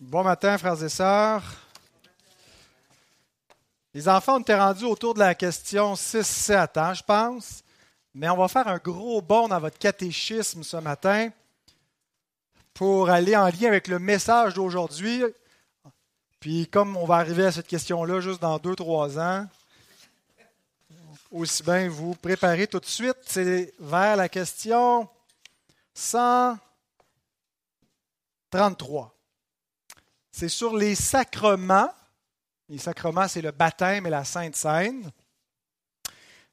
Bon matin, frères et sœurs. Les enfants, on était rendus autour de la question 6-7, hein, je pense. Mais on va faire un gros bond dans votre catéchisme ce matin pour aller en lien avec le message d'aujourd'hui. Puis comme on va arriver à cette question-là juste dans 2-3 ans, aussi bien vous préparer tout de suite. Vers la question 133. C'est sur les sacrements. Les sacrements, c'est le baptême et la Sainte Seine.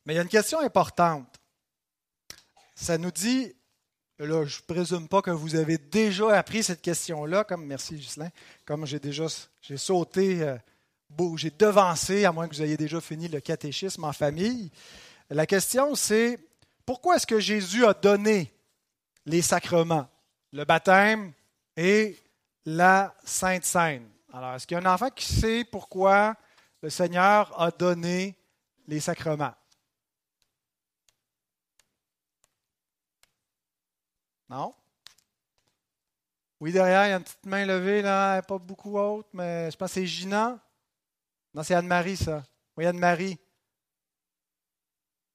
Mais il y a une question importante. Ça nous dit, là, je ne présume pas que vous avez déjà appris cette question-là, comme, merci Ghislain, comme j'ai déjà sauté, euh, j'ai devancé, à moins que vous ayez déjà fini le catéchisme en famille. La question, c'est pourquoi est-ce que Jésus a donné les sacrements, le baptême et la Sainte Seine? Alors, est-ce qu'il y a un enfant qui sait pourquoi le Seigneur a donné les sacrements? Non? Oui, derrière, il y a une petite main levée, là, pas beaucoup haute, mais je pense que c'est Gina. Non, c'est Anne-Marie, ça. Oui, Anne-Marie.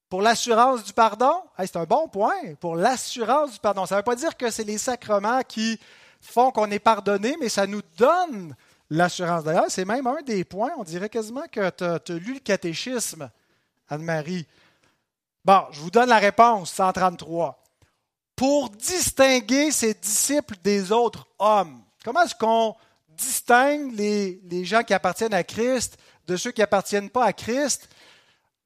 Pour l'assurance du pardon, c'est un bon point. Pour l'assurance du pardon. Ça ne veut pas dire que c'est les sacrements qui font qu'on est pardonné, mais ça nous donne l'assurance. D'ailleurs, c'est même un des points. On dirait quasiment que tu as, lu le catéchisme, Anne-Marie. Bon, je vous donne la réponse, 133. Pour distinguer ses disciples des autres hommes. Comment est-ce qu'on distingue les, les gens qui appartiennent à Christ de ceux qui appartiennent pas à Christ,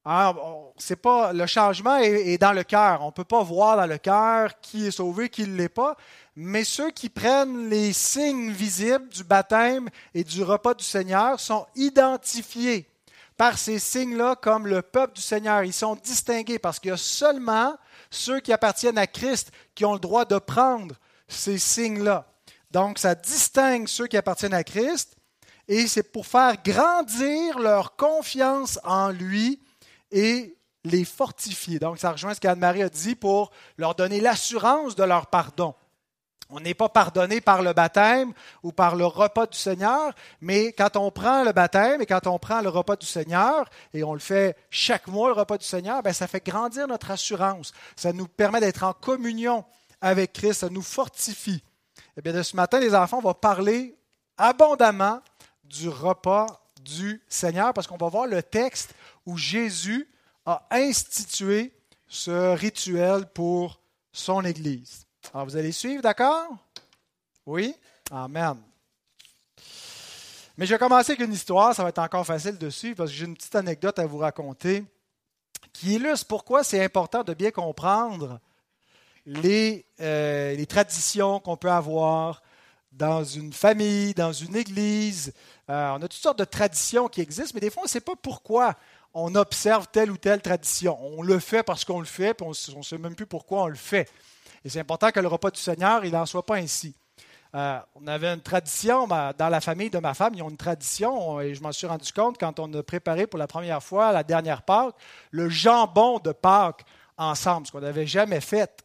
hein, c'est pas le changement est, dans le cœur. On ne peut pas voir dans le cœur qui est sauvé, qui ne l'est pas. Mais ceux qui prennent les signes visibles du baptême et du repas du Seigneur sont identifiés par ces signes-là comme le peuple du Seigneur. Ils sont distingués parce qu'il y a seulement ceux qui appartiennent à Christ qui ont le droit de prendre ces signes-là. Donc, ça distingue ceux qui appartiennent à Christ et c'est pour faire grandir leur confiance en lui et les fortifier. Donc, ça rejoint ce qu'Anne-Marie a dit pour leur donner l'assurance de leur pardon. On n'est pas pardonné par le baptême ou par le repas du Seigneur, mais quand on prend le baptême et quand on prend le repas du Seigneur, et on le fait chaque mois, le repas du Seigneur, bien, ça fait grandir notre assurance. Ça nous permet d'être en communion avec Christ, ça nous fortifie. Eh bien, de ce matin, les enfants, on va parler abondamment du repas du Seigneur, parce qu'on va voir le texte où Jésus a institué ce rituel pour son Église. Alors, vous allez suivre, d'accord? Oui? Amen. Mais je vais commencer avec une histoire, ça va être encore facile de suivre, parce que j'ai une petite anecdote à vous raconter qui illustre pourquoi c'est important de bien comprendre les, euh, les traditions qu'on peut avoir dans une famille, dans une église, euh, on a toutes sortes de traditions qui existent, mais des fois, on ne sait pas pourquoi on observe telle ou telle tradition. On le fait parce qu'on le fait, puis on ne sait même plus pourquoi on le fait. Et c'est important que le repas du Seigneur, il n'en soit pas ainsi. Euh, on avait une tradition dans la famille de ma femme, ils ont une tradition, et je m'en suis rendu compte quand on a préparé pour la première fois la dernière Pâque, le jambon de Pâques ensemble, ce qu'on n'avait jamais fait.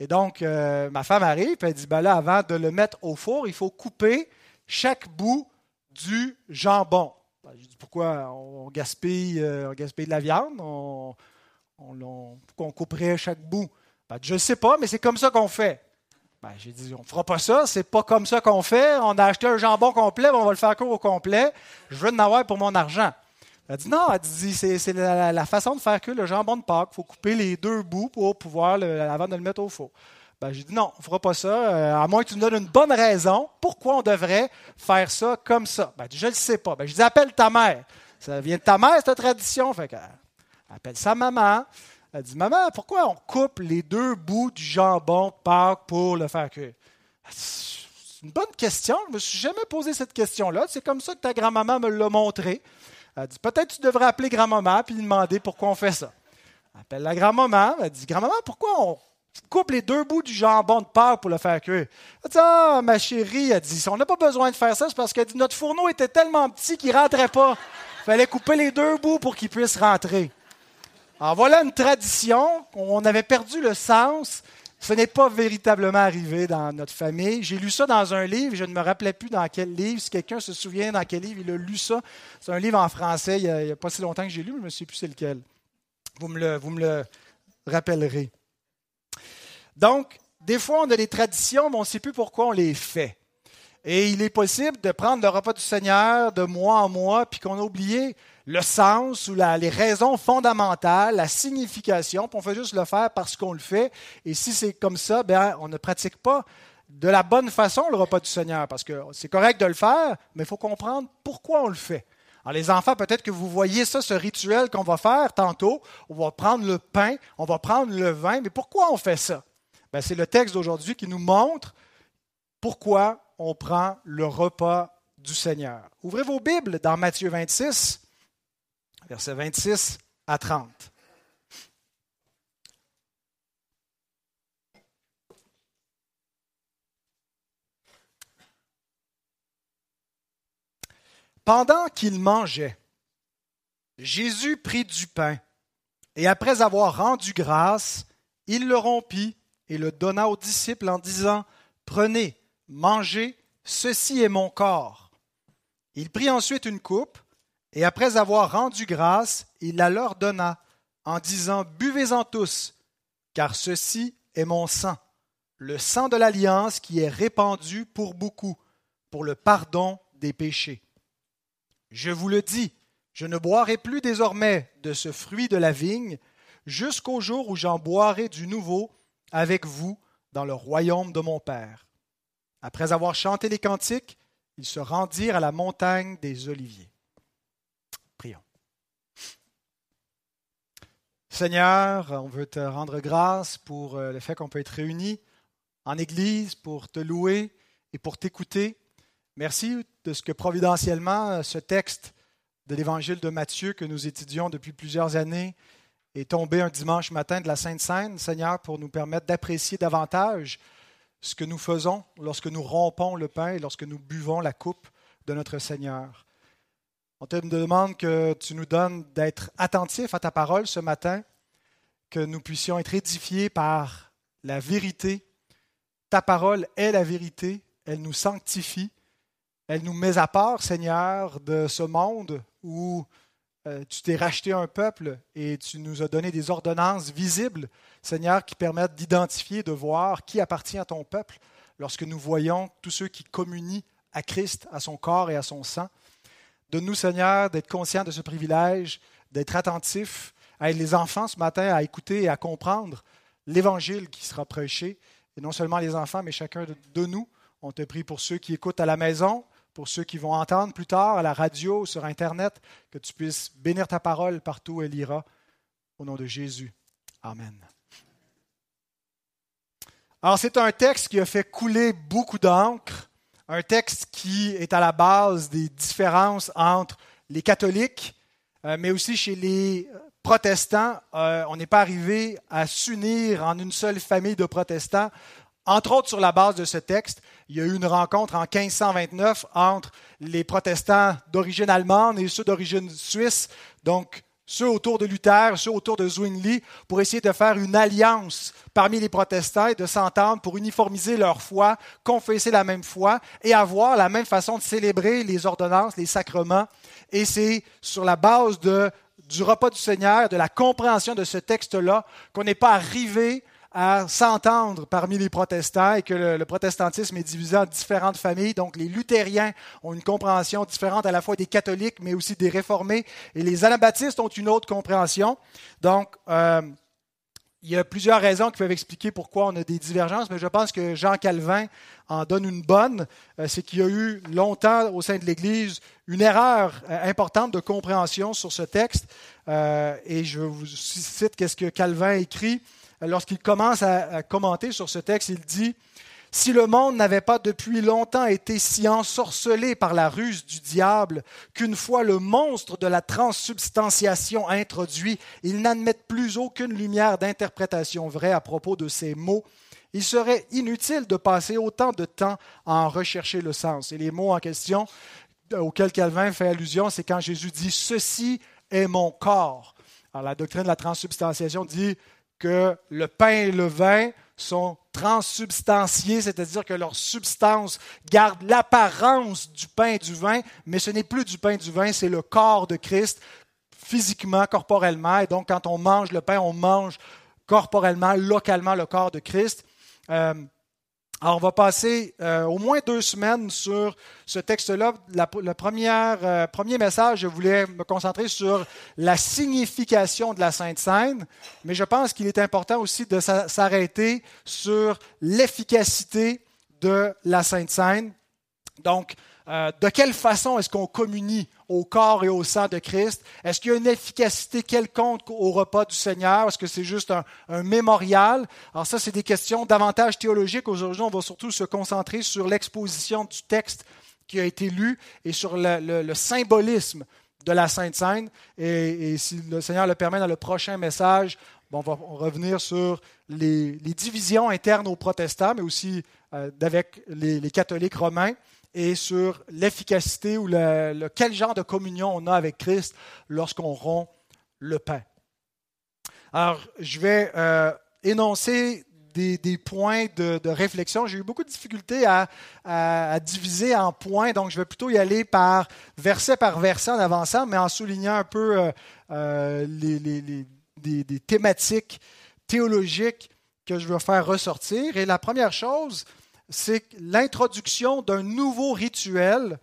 Et donc, euh, ma femme arrive, et elle dit, ben là, avant de le mettre au four, il faut couper chaque bout du jambon. Ben, je dis pourquoi on gaspille, euh, on gaspille de la viande? On, Pourquoi on couperait chaque bout? Ben, Je ne sais pas, mais c'est comme ça qu'on fait. Ben, j'ai dit on ne fera pas ça, c'est pas comme ça qu'on fait. On a acheté un jambon complet, on va le faire court au complet. Je veux en avoir pour mon argent. Elle dit non, elle dit c'est la, façon de faire que le jambon de Pâques. Il faut couper les deux bouts pour pouvoir, avant de le mettre au four. Ben, j'ai dit non, on ne fera pas ça, euh, à moins que tu nous donnes une bonne raison pourquoi on devrait faire ça comme ça. Ben, je ne le sais pas. Ben, je dis appelle ta mère. Ça vient de ta mère, cette tradition. Fait appelle sa maman. Elle dit Maman, pourquoi on coupe les deux bouts du jambon de Pâques pour le faire cuire? C'est une bonne question. Je ne me suis jamais posé cette question-là. C'est comme ça que ta grand-maman me l'a montré. Elle dit Peut-être tu devrais appeler grand-maman et lui demander pourquoi on fait ça. Elle appelle la grand-maman. Elle dit Grand-maman, pourquoi on coupe les deux bouts du jambon de Pâques pour le faire cuire? Elle dit, ah, ma chérie, elle dit, on n'a pas besoin de faire ça, c'est parce que notre fourneau était tellement petit qu'il ne rentrait pas. Il fallait couper les deux bouts pour qu'il puisse rentrer. Alors voilà une tradition. On avait perdu le sens Ce n'est pas véritablement arrivé dans notre famille. J'ai lu ça dans un livre, je ne me rappelais plus dans quel livre. Si quelqu'un se souvient dans quel livre il a lu ça, c'est un livre en français, il n'y a, pas si longtemps que j'ai lu, mais je ne sais plus c'est lequel. Vous me, le, rappellerez. Donc, des fois, on a des traditions, mais on ne sait plus pourquoi on les fait. Et il est possible de prendre le repas du Seigneur de mois en mois, puis qu'on a oublié le sens ou les raisons fondamentales, la signification, puis on fait juste le faire parce qu'on le fait. Et si c'est comme ça, ben, on ne pratique pas de la bonne façon le repas du Seigneur, parce que c'est correct de le faire, mais il faut comprendre pourquoi on le fait. Alors les enfants, peut-être que vous voyez ça, ce rituel qu'on va faire tantôt. On va prendre le pain, on va prendre le vin, mais pourquoi on fait ça? Ben, c'est le texte d'aujourd'hui qui nous montre pourquoi on prend le repas du Seigneur. Ouvrez vos Bibles dans Matthieu 26 versets 26 à 30. Pendant qu'il mangeait, Jésus prit du pain, et après avoir rendu grâce, il le rompit et le donna aux disciples en disant, Prenez, mangez, ceci est mon corps. Il prit ensuite une coupe, et après avoir rendu grâce, il la leur donna, en disant, Buvez-en tous, car ceci est mon sang, le sang de l'alliance qui est répandu pour beaucoup, pour le pardon des péchés. Je vous le dis, je ne boirai plus désormais de ce fruit de la vigne, jusqu'au jour où j'en boirai du nouveau avec vous dans le royaume de mon Père. Après avoir chanté les cantiques, ils se rendirent à la montagne des Oliviers. Seigneur, on veut te rendre grâce pour euh, le fait qu'on peut être réunis en Église pour te louer et pour t'écouter. Merci de ce que providentiellement ce texte de l'Évangile de Matthieu que nous étudions depuis plusieurs années est tombé un dimanche matin de la Sainte Seine, Seigneur, pour nous permettre d'apprécier davantage ce que nous faisons lorsque nous rompons le pain et lorsque nous buvons la coupe de notre Seigneur. On te demande que tu nous donnes d'être attentifs à ta parole ce matin, que nous puissions être édifiés par la vérité. Ta parole est la vérité, elle nous sanctifie, elle nous met à part, Seigneur, de ce monde où euh, tu t'es racheté un peuple et tu nous as donné des ordonnances visibles, Seigneur, qui permettent d'identifier, de voir qui appartient à ton peuple lorsque nous voyons tous ceux qui communient à Christ, à son corps et à son sang. Donne-nous, Seigneur, d'être conscients de ce privilège, d'être attentifs, à aider les enfants ce matin à écouter et à comprendre l'évangile qui sera prêché. Et non seulement les enfants, mais chacun de nous. On te prie pour ceux qui écoutent à la maison, pour ceux qui vont entendre plus tard à la radio, ou sur Internet, que tu puisses bénir ta parole partout où elle ira. Au nom de Jésus. Amen. Alors, c'est un texte qui a fait couler beaucoup d'encre un texte qui est à la base des différences entre les catholiques, euh, mais aussi chez les protestants. Euh, on n'est pas arrivé à s'unir en une seule famille de protestants. Entre autres, sur la base de ce texte, il y a eu une rencontre en 1529 entre les protestants d'origine allemande et ceux d'origine suisse. Donc, ceux autour de Luther, ceux autour de Zwingli, pour essayer de faire une alliance parmi les protestants et de s'entendre pour uniformiser leur foi, confesser la même foi et avoir la même façon de célébrer les ordonnances, les sacrements. Et c'est sur la base du repas du Seigneur, de la compréhension de ce texte-là, qu'on n'est pas arrivé à s'entendre parmi les protestants et que le, protestantisme est divisé en différentes familles. Donc les luthériens ont une compréhension différente à la fois des catholiques, mais aussi des réformés, et les anabaptistes ont une autre compréhension. Donc, euh, il y a plusieurs raisons qui peuvent expliquer pourquoi on a des divergences, mais je pense que Jean Calvin en donne une bonne. Euh, c'est qu'il y a eu longtemps au sein de l'Église une erreur euh, importante de compréhension sur ce texte. et je vous cite qu'est-ce que Calvin écrit lorsqu'il commence à, commenter sur ce texte, il dit si le monde n'avait pas depuis longtemps été si ensorcelé par la ruse du diable qu'une fois le monstre de la transsubstantiation introduit, il n'admette plus aucune lumière d'interprétation vraie à propos de ces mots, il serait inutile de passer autant de temps à en rechercher le sens. Et les mots en question auxquels Calvin fait allusion, c'est quand Jésus dit Ceci est mon corps. Alors la doctrine de la transsubstantiation dit que le pain et le vin sont transsubstantiés, c'est-à-dire que leur substance garde l'apparence du pain et du vin, mais ce n'est plus du pain et du vin, c'est le corps de Christ, physiquement, corporellement. Et donc, quand on mange le pain, on mange corporellement, localement le corps de Christ. Euh, alors, on va passer euh, au moins deux semaines sur ce texte-là. Le euh, premier message, je voulais me concentrer sur la signification de la Sainte Seine, mais je pense qu'il est important aussi de s'arrêter sur l'efficacité de la Sainte Seine. Donc, euh, de quelle façon est-ce qu'on communie au corps et au sang de Christ? Est-ce qu'il y a une efficacité quelconque au repas du Seigneur? Est-ce que c'est juste un, mémorial? Alors ça, c'est des questions davantage théologiques. Aujourd'hui, on va surtout se concentrer sur l'exposition du texte qui a été lu et sur le, symbolisme de la Sainte Seine. Et, si le Seigneur le permet, dans le prochain message, on va revenir sur les, divisions internes aux protestants, mais aussi euh, avec les catholiques romains et sur l'efficacité ou le, quel genre de communion on a avec Christ lorsqu'on rompt le pain. Alors, je vais euh, énoncer des, points de, réflexion. J'ai eu beaucoup de difficultés à, diviser en points, donc je vais plutôt y aller par verset par verset en avançant, mais en soulignant un peu euh, euh, les, des, thématiques théologiques que je veux faire ressortir. Et la première chose, c'est l'introduction d'un nouveau rituel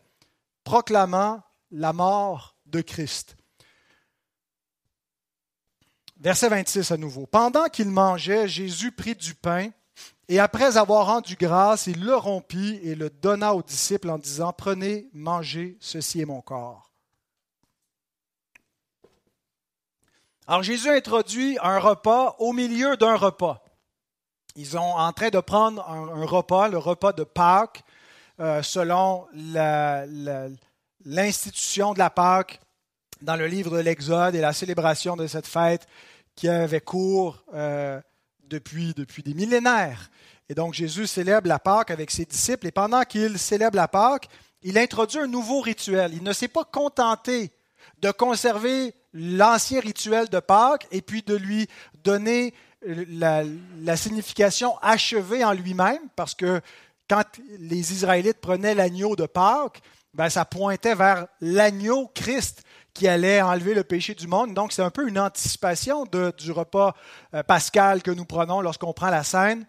proclamant la mort de Christ. Verset 26 à nouveau. Pendant qu'il mangeait, Jésus prit du pain et après avoir rendu grâce, il le rompit et le donna aux disciples en disant, Prenez, mangez, ceci est mon corps. Alors Jésus introduit un repas au milieu d'un repas. Ils sont en train de prendre un, repas, le repas de Pâques, euh, selon l'institution de la Pâques dans le livre de l'Exode et la célébration de cette fête qui avait cours euh, depuis, depuis des millénaires. Et donc Jésus célèbre la Pâque avec ses disciples et pendant qu'il célèbre la Pâque, il introduit un nouveau rituel. Il ne s'est pas contenté de conserver l'ancien rituel de Pâques et puis de lui donner la, signification achevée en lui-même, parce que quand les Israélites prenaient l'agneau de Pâques, ben, ça pointait vers l'agneau Christ qui allait enlever le péché du monde. Donc, c'est un peu une anticipation du repas euh, pascal que nous prenons lorsqu'on prend la scène.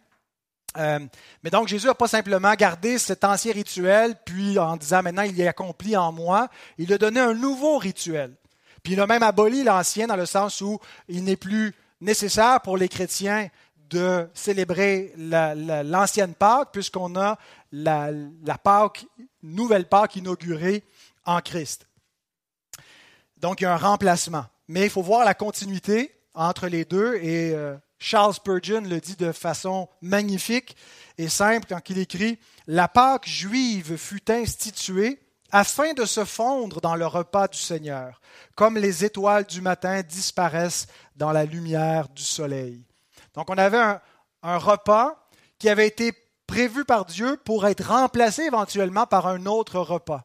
Euh, mais donc, Jésus n'a pas simplement gardé cet ancien rituel, puis en disant maintenant il est accompli en moi, il a donné un nouveau rituel. Puis il a même aboli l'ancien dans le sens où il n'est plus nécessaire pour les chrétiens de célébrer l'ancienne Pâque, puisqu'on a la, Pâque, nouvelle Pâque inaugurée en Christ. Donc, il y a un remplacement. Mais il faut voir la continuité entre les deux, et euh, Charles Spurgeon le dit de façon magnifique et simple quand il écrit La Pâque juive fut instituée afin de se fondre dans le repas du Seigneur, comme les étoiles du matin disparaissent dans la lumière du soleil. Donc on avait un, repas qui avait été prévu par Dieu pour être remplacé éventuellement par un autre repas.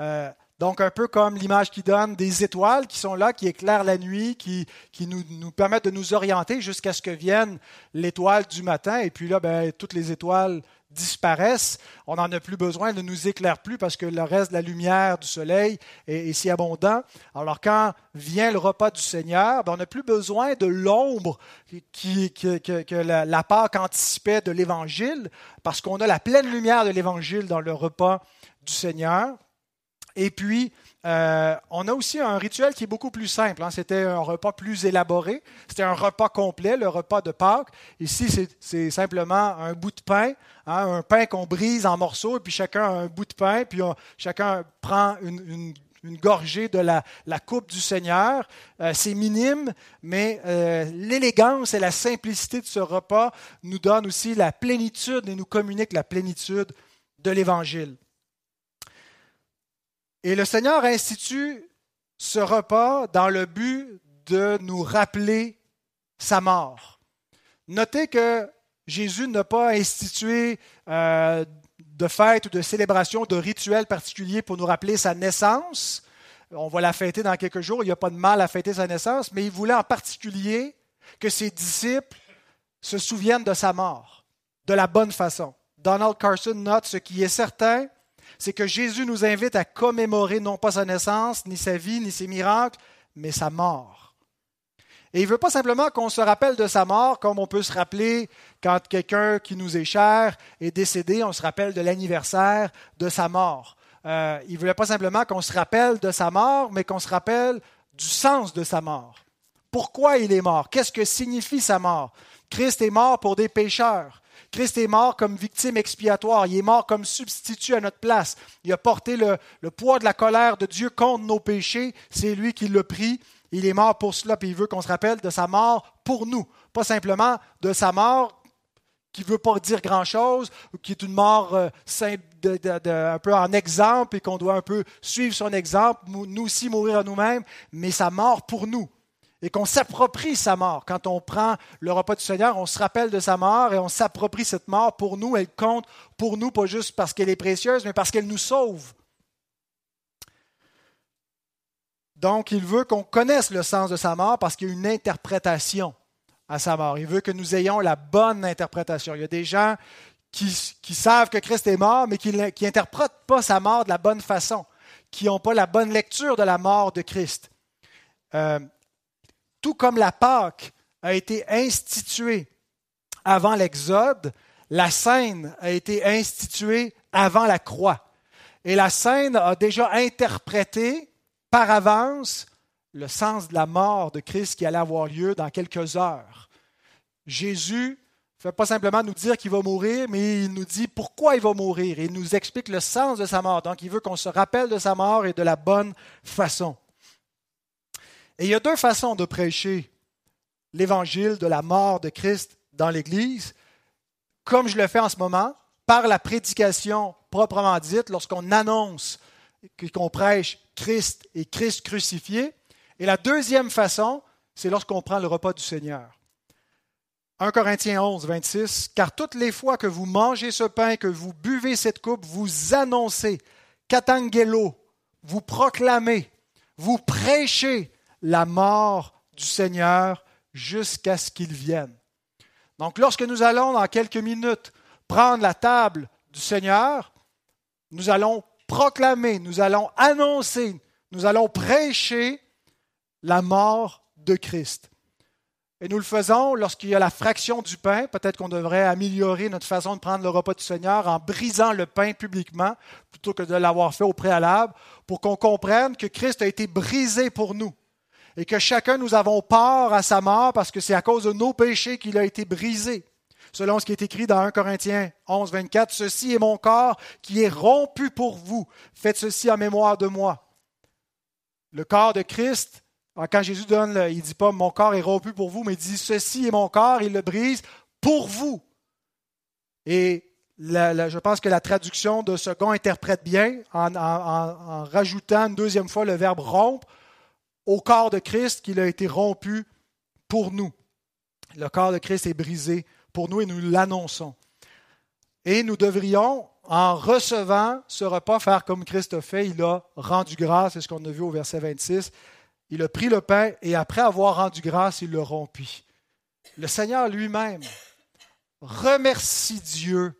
Euh, donc un peu comme l'image qui donne des étoiles qui sont là, qui éclairent la nuit, qui, qui nous, nous, permettent de nous orienter jusqu'à ce que vienne l'étoile du matin. Et puis là, ben, toutes les étoiles disparaissent, on n'en a plus besoin, ne nous éclaire plus parce que le reste de la lumière du soleil est, si abondant. Alors quand vient le repas du Seigneur, ben, on n'a plus besoin de l'ombre qui, que, la, la Pâque anticipait de l'Évangile, parce qu'on a la pleine lumière de l'Évangile dans le repas du Seigneur. Et puis, euh, on a aussi un rituel qui est beaucoup plus simple. Hein. C'était un repas plus élaboré. C'était un repas complet, le repas de Pâques. Ici, c'est simplement un bout de pain, hein, un pain qu'on brise en morceaux, et puis chacun a un bout de pain, puis chacun prend une, gorgée de la, coupe du Seigneur. Euh, c'est minime, mais euh, l'élégance et la simplicité de ce repas nous donnent aussi la plénitude et nous communiquent la plénitude de l'Évangile. Et le Seigneur institue ce repas dans le but de nous rappeler sa mort. Notez que Jésus n'a pas institué euh, de fête ou de célébration, de rituel particulier pour nous rappeler sa naissance. On va la fêter dans quelques jours, il n'y a pas de mal à fêter sa naissance, mais il voulait en particulier que ses disciples se souviennent de sa mort de la bonne façon. Donald Carson note ce qui est certain, c'est que Jésus nous invite à commémorer non pas sa naissance, ni sa vie, ni ses miracles, mais sa mort. Et il ne veut pas simplement qu'on se rappelle de sa mort comme on peut se rappeler quand quelqu'un qui nous est cher est décédé, on se rappelle de l'anniversaire de sa mort. Euh, il ne voulait pas simplement qu'on se rappelle de sa mort, mais qu'on se rappelle du sens de sa mort. Pourquoi il est mort? Qu'est-ce que signifie sa mort? Christ est mort pour des pécheurs. Christ est mort comme victime expiatoire. Il est mort comme substitut à notre place. Il a porté le, poids de la colère de Dieu contre nos péchés. C'est lui qui l'a pris. Il est mort pour cela, puis il veut qu'on se rappelle de sa mort pour nous. Pas simplement de sa mort qui ne veut pas dire grand-chose, qui est une mort euh, un peu en exemple et qu'on doit un peu suivre son exemple, nous aussi mourir à nous-mêmes, mais sa mort pour nous et qu'on s'approprie sa mort. Quand on prend le repas du Seigneur, on se rappelle de sa mort et on s'approprie cette mort pour nous. Elle compte pour nous, pas juste parce qu'elle est précieuse, mais parce qu'elle nous sauve. Donc, il veut qu'on connaisse le sens de sa mort parce qu'il y a une interprétation à sa mort. Il veut que nous ayons la bonne interprétation. Il y a des gens qui, savent que Christ est mort, mais qui n'interprètent pas sa mort de la bonne façon, qui n'ont pas la bonne lecture de la mort de Christ. Euh, tout comme la Pâque a été instituée avant l'Exode, la scène a été instituée avant la croix. Et la scène a déjà interprété par avance le sens de la mort de Christ qui allait avoir lieu dans quelques heures. Jésus ne fait pas simplement nous dire qu'il va mourir, mais il nous dit pourquoi il va mourir il nous explique le sens de sa mort. Donc il veut qu'on se rappelle de sa mort et de la bonne façon. Et il y a deux façons de prêcher l'évangile de la mort de Christ dans l'Église, comme je le fais en ce moment, par la prédication proprement dite, lorsqu'on annonce qu'on prêche Christ et Christ crucifié. Et la deuxième façon, c'est lorsqu'on prend le repas du Seigneur. 1 Corinthiens 11, 26, Car toutes les fois que vous mangez ce pain, que vous buvez cette coupe, vous annoncez, katangelo, vous proclamez, vous prêchez la mort du Seigneur jusqu'à ce qu'il vienne. Donc lorsque nous allons dans quelques minutes prendre la table du Seigneur, nous allons proclamer, nous allons annoncer, nous allons prêcher la mort de Christ. Et nous le faisons lorsqu'il y a la fraction du pain. Peut-être qu'on devrait améliorer notre façon de prendre le repas du Seigneur en brisant le pain publiquement plutôt que de l'avoir fait au préalable pour qu'on comprenne que Christ a été brisé pour nous et que chacun nous avons part à sa mort parce que c'est à cause de nos péchés qu'il a été brisé. Selon ce qui est écrit dans 1 Corinthiens 11, 24, Ceci est mon corps qui est rompu pour vous. Faites ceci en mémoire de moi. Le corps de Christ, quand Jésus donne, il ne dit pas mon corps est rompu pour vous, mais il dit Ceci est mon corps, il le brise pour vous. Et je pense que la traduction de second interprète bien en, en rajoutant une deuxième fois le verbe rompre au corps de Christ qu'il a été rompu pour nous. Le corps de Christ est brisé pour nous et nous l'annonçons. Et nous devrions, en recevant ce repas, faire comme Christ a fait. Il a rendu grâce, c'est ce qu'on a vu au verset 26. Il a pris le pain et après avoir rendu grâce, il le rompit. Le Seigneur lui-même remercie Dieu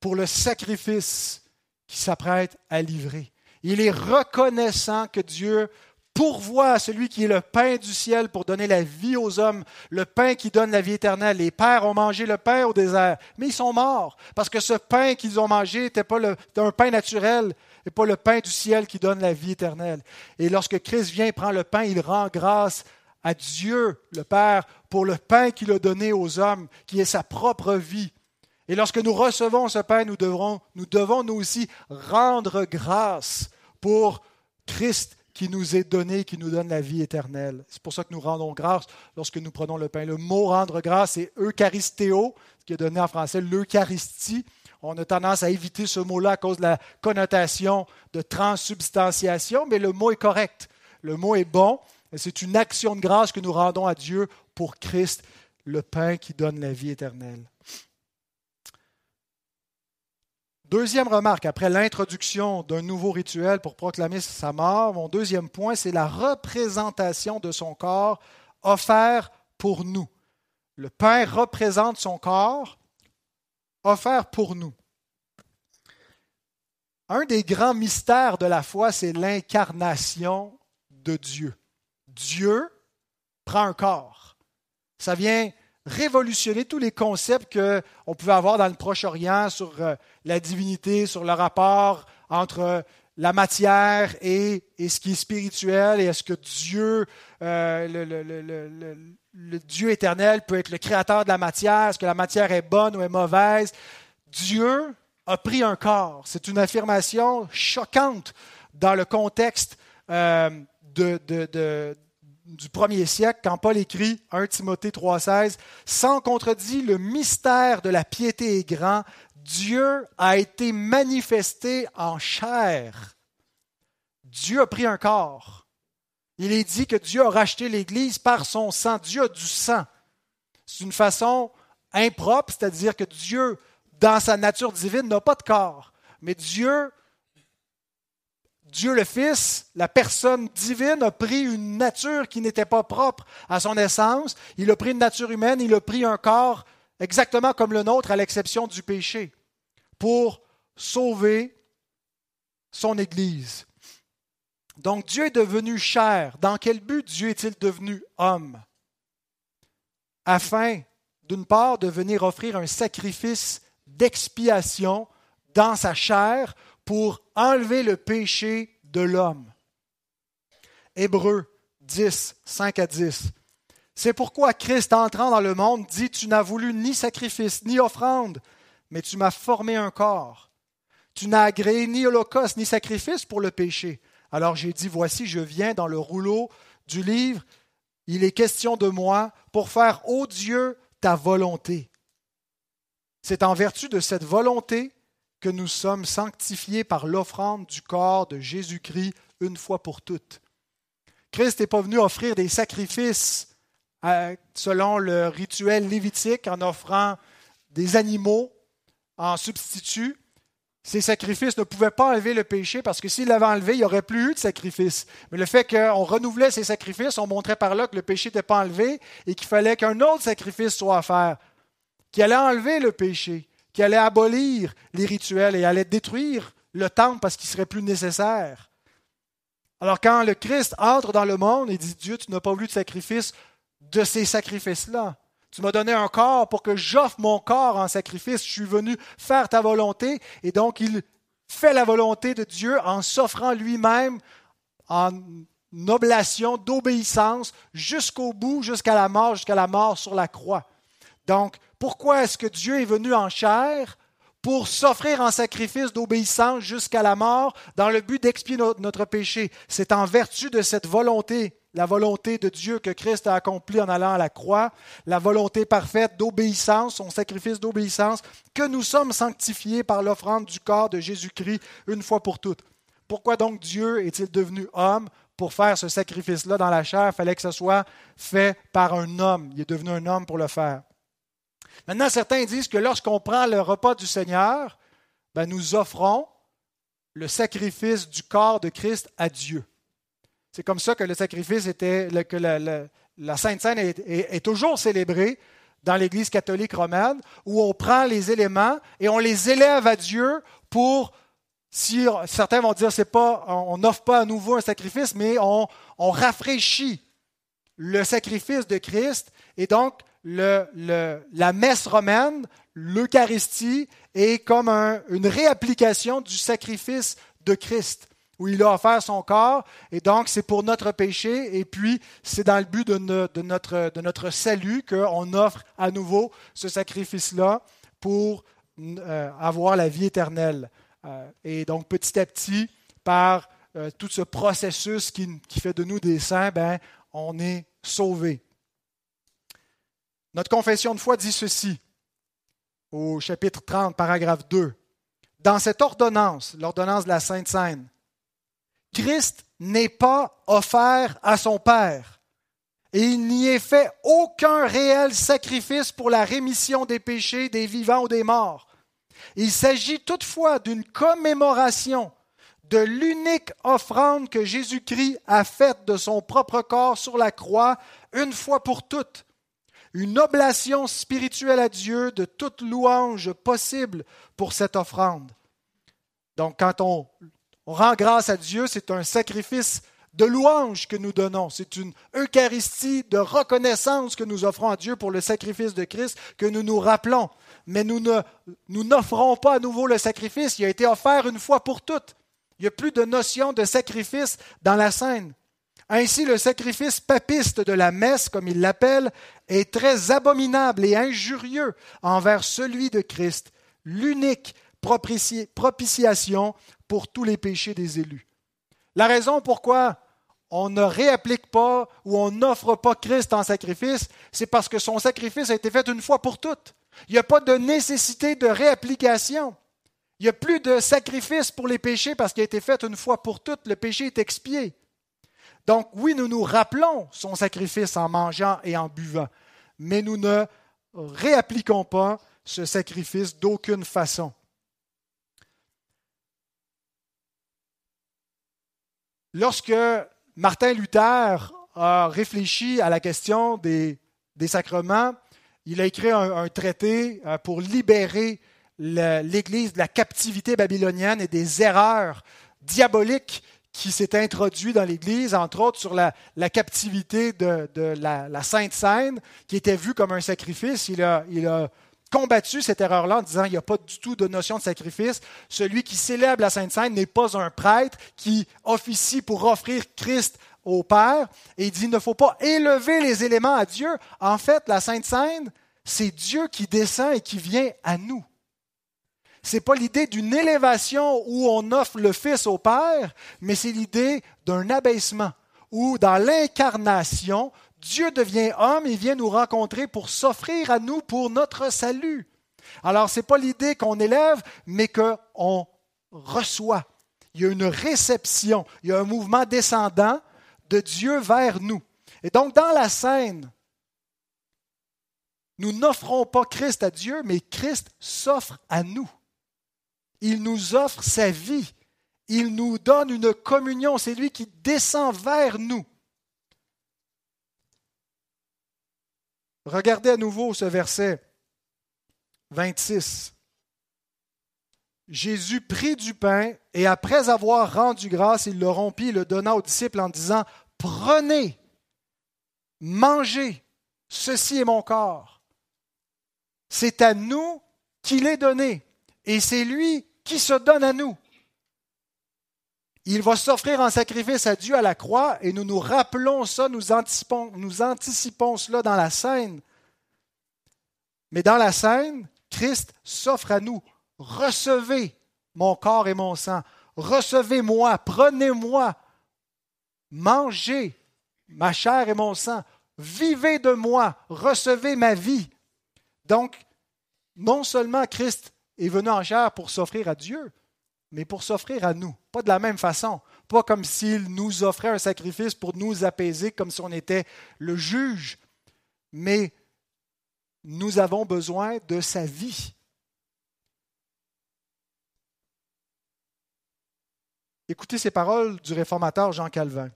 pour le sacrifice qu'il s'apprête à livrer. Il est reconnaissant que Dieu pourvoit à celui qui est le pain du ciel pour donner la vie aux hommes, le pain qui donne la vie éternelle. Les pères ont mangé le pain au désert, mais ils sont morts parce que ce pain qu'ils ont mangé n'était pas le, un pain naturel et pas le pain du ciel qui donne la vie éternelle. Et lorsque Christ vient prend le pain, il rend grâce à Dieu, le Père, pour le pain qu'il a donné aux hommes, qui est sa propre vie. Et lorsque nous recevons ce pain, nous, nous devons nous aussi rendre grâce pour Christ qui nous est donné, qui nous donne la vie éternelle. C'est pour ça que nous rendons grâce lorsque nous prenons le pain. Le mot rendre grâce, c'est eucharistéo, qui est donné en français l'Eucharistie. On a tendance à éviter ce mot-là à cause de la connotation de transsubstantiation, mais le mot est correct. Le mot est bon. C'est une action de grâce que nous rendons à Dieu pour Christ, le pain qui donne la vie éternelle. Deuxième remarque, après l'introduction d'un nouveau rituel pour proclamer sa mort, mon deuxième point, c'est la représentation de son corps offert pour nous. Le pain représente son corps offert pour nous. Un des grands mystères de la foi, c'est l'incarnation de Dieu. Dieu prend un corps. Ça vient révolutionner tous les concepts qu'on pouvait avoir dans le Proche-Orient sur euh, la divinité, sur le rapport entre la matière et, ce qui est spirituel, et est-ce que Dieu, euh, le, Dieu éternel peut être le créateur de la matière, est-ce que la matière est bonne ou est mauvaise? Dieu a pris un corps. C'est une affirmation choquante dans le contexte euh, de, du premier siècle, quand Paul écrit 1 Timothée 3,16, sans contredit, le mystère de la piété est grand, Dieu a été manifesté en chair. Dieu a pris un corps. Il est dit que Dieu a racheté l'Église par son sang. Dieu a du sang. C'est une façon impropre, c'est-à-dire que Dieu, dans sa nature divine, n'a pas de corps. Mais Dieu, Dieu le Fils, la personne divine, a pris une nature qui n'était pas propre à son essence. Il a pris une nature humaine, il a pris un corps exactement comme le nôtre, à l'exception du péché pour sauver son Église. Donc Dieu est devenu chair. Dans quel but Dieu est-il devenu homme? Afin, d'une part, de venir offrir un sacrifice d'expiation dans sa chair pour enlever le péché de l'homme. Hébreu 10, 5 à 10. C'est pourquoi Christ, entrant dans le monde, dit, Tu n'as voulu ni sacrifice, ni offrande, mais tu m'as formé un corps. Tu n'as agréé ni holocauste ni sacrifice pour le péché. Alors j'ai dit, voici, je viens dans le rouleau du livre, il est question de moi pour faire, ô Dieu, ta volonté. C'est en vertu de cette volonté que nous sommes sanctifiés par l'offrande du corps de Jésus-Christ une fois pour toutes. Christ n'est pas venu offrir des sacrifices euh, selon le rituel lévitique en offrant des animaux en substitut, ces sacrifices ne pouvaient pas enlever le péché parce que s'il l'avait enlevé, il n'y aurait plus eu de sacrifice. Mais le fait qu'on renouvelait ces sacrifices, on montrait par là que le péché n'était pas enlevé et qu'il fallait qu'un autre sacrifice soit faire, qui allait enlever le péché, qui allait abolir les rituels et allait détruire le temple parce qu'il serait plus nécessaire. Alors quand le Christ entre dans le monde et dit Dieu, tu n'as pas voulu de sacrifice de ces sacrifices-là. Tu m'as donné un corps pour que j'offre mon corps en sacrifice. Je suis venu faire ta volonté. Et donc, il fait la volonté de Dieu en s'offrant lui-même en oblation d'obéissance jusqu'au bout, jusqu'à la mort, jusqu'à la mort sur la croix. Donc, pourquoi est-ce que Dieu est venu en chair pour s'offrir en sacrifice d'obéissance jusqu'à la mort dans le but d'expier notre péché? C'est en vertu de cette volonté la volonté de Dieu que Christ a accomplie en allant à la croix, la volonté parfaite d'obéissance, son sacrifice d'obéissance, que nous sommes sanctifiés par l'offrande du corps de Jésus-Christ une fois pour toutes. Pourquoi donc Dieu est-il devenu homme pour faire ce sacrifice-là dans la chair? Il fallait que ce soit fait par un homme. Il est devenu un homme pour le faire. Maintenant, certains disent que lorsqu'on prend le repas du Seigneur, ben, nous offrons le sacrifice du corps de Christ à Dieu. C'est comme ça que le sacrifice était, que la, Sainte Seine est, toujours célébrée dans l'Église catholique romaine, où on prend les éléments et on les élève à Dieu pour, si certains vont dire, c'est pas, on n'offre pas à nouveau un sacrifice, mais on, rafraîchit le sacrifice de Christ et donc la messe romaine, l'Eucharistie, est comme une réapplication du sacrifice de Christ où il a offert son corps, et donc c'est pour notre péché, et puis c'est dans le but de, notre, salut qu'on offre à nouveau ce sacrifice-là pour euh, avoir la vie éternelle. Euh, et donc petit à petit, par euh, tout ce processus qui, fait de nous des saints, ben, on est sauvé. Notre confession de foi dit ceci au chapitre 30, paragraphe 2. Dans cette ordonnance, l'ordonnance de la Sainte Seine, Christ n'est pas offert à son Père. Et il n'y est fait aucun réel sacrifice pour la rémission des péchés des vivants ou des morts. Il s'agit toutefois d'une commémoration de l'unique offrande que Jésus-Christ a faite de son propre corps sur la croix une fois pour toutes. Une oblation spirituelle à Dieu de toute louange possible pour cette offrande. Donc quand on, rend grâce à Dieu, c'est un sacrifice de louange que nous donnons. C'est une Eucharistie de reconnaissance que nous offrons à Dieu pour le sacrifice de Christ, que nous nous rappelons. Mais nous nous n'offrons pas à nouveau le sacrifice. Il a été offert une fois pour toutes. Il n'y a plus de notion de sacrifice dans la scène. Ainsi, le sacrifice papiste de la messe, comme il l'appelle, est très abominable et injurieux envers celui de Christ, l'unique propitiation pour tous les péchés des élus. La raison pourquoi on ne réapplique pas ou on n'offre pas Christ en sacrifice, c'est parce que son sacrifice a été fait une fois pour toutes. Il n'y a pas de nécessité de réapplication. Il n'y a plus de sacrifice pour les péchés parce qu'il a été fait une fois pour toutes. Le péché est expié. Donc oui, nous nous rappelons son sacrifice en mangeant et en buvant, mais nous ne réappliquons pas ce sacrifice d'aucune façon. Lorsque Martin Luther a réfléchi à la question des, sacrements, il a écrit un traité euh, pour libérer l'Église de la captivité babylonienne et des erreurs diaboliques qui s'est introduit dans l'Église, entre autres sur la, captivité de, la, Sainte Seine, qui était vue comme un sacrifice. Il a, combattu cette erreur-là en disant il n'y a pas du tout de notion de sacrifice. Celui qui célèbre la Sainte Seine n'est pas un prêtre qui officie pour offrir Christ au Père. Et il dit il ne faut pas élever les éléments à Dieu. En fait, la Sainte Seine, c'est Dieu qui descend et qui vient à nous n'est pas l'idée d'une élévation où on offre le Fils au Père, mais c'est l'idée d'un abaissement, où dans l'incarnation, Dieu devient homme et vient nous rencontrer pour s'offrir à nous pour notre salut. Alors, ce n'est pas l'idée qu'on élève, mais qu'on reçoit. Il y a une réception, il y a un mouvement descendant de Dieu vers nous. Et donc, dans la scène, nous n'offrons pas Christ à Dieu, mais Christ s'offre à nous. Il nous offre sa vie. Il nous donne une communion. C'est lui qui descend vers nous. Regardez à nouveau ce verset 26. Jésus prit du pain et après avoir rendu grâce, il le rompit et le donna aux disciples en disant, Prenez, mangez, ceci est mon corps. C'est à nous qu'il est donné et c'est lui qui se donne à nous. Il va s'offrir en sacrifice à Dieu à la croix et nous nous rappelons ça, nous anticipons, nous anticipons cela dans la scène. Mais dans la scène, Christ s'offre à nous. Recevez mon corps et mon sang. Recevez-moi, prenez-moi, mangez ma chair et mon sang. Vivez de moi, recevez ma vie. Donc, non seulement Christ est venu en chair pour s'offrir à Dieu, mais pour s'offrir à nous. Pas de la même façon. Pas comme s'il nous offrait un sacrifice pour nous apaiser, comme si on était le juge. Mais nous avons besoin de sa vie. Écoutez ces paroles du réformateur Jean Calvin.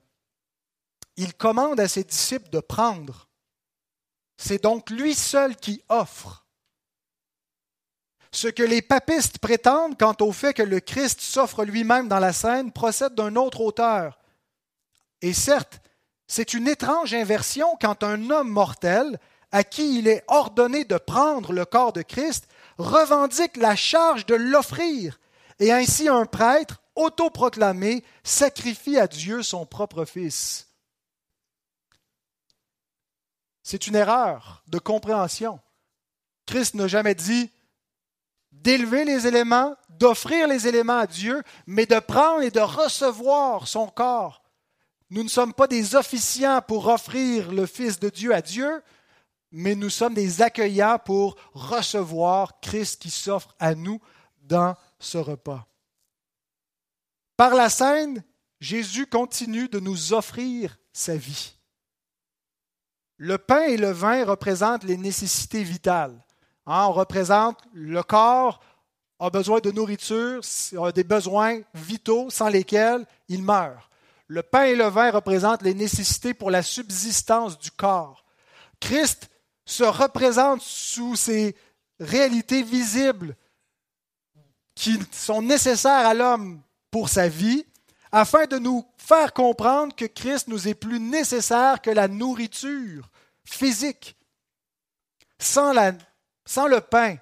Il commande à ses disciples de prendre. C'est donc lui seul qui offre. Ce que les papistes prétendent quant au fait que le Christ s'offre lui-même dans la scène procède d'un autre auteur. Et certes, c'est une étrange inversion quand un homme mortel, à qui il est ordonné de prendre le corps de Christ, revendique la charge de l'offrir, et ainsi un prêtre, autoproclamé, sacrifie à Dieu son propre Fils. C'est une erreur de compréhension. Christ n'a jamais dit d'élever les éléments, d'offrir les éléments à Dieu, mais de prendre et de recevoir son corps. Nous ne sommes pas des officiants pour offrir le Fils de Dieu à Dieu, mais nous sommes des accueillants pour recevoir Christ qui s'offre à nous dans ce repas. Par la scène, Jésus continue de nous offrir sa vie. Le pain et le vin représentent les nécessités vitales. Hein, on représente le corps a besoin de nourriture, a des besoins vitaux sans lesquels il meurt. Le pain et le vin représentent les nécessités pour la subsistance du corps. Christ se représente sous ces réalités visibles qui sont nécessaires à l'homme pour sa vie, afin de nous faire comprendre que Christ nous est plus nécessaire que la nourriture physique. Sans, la, sans le pain,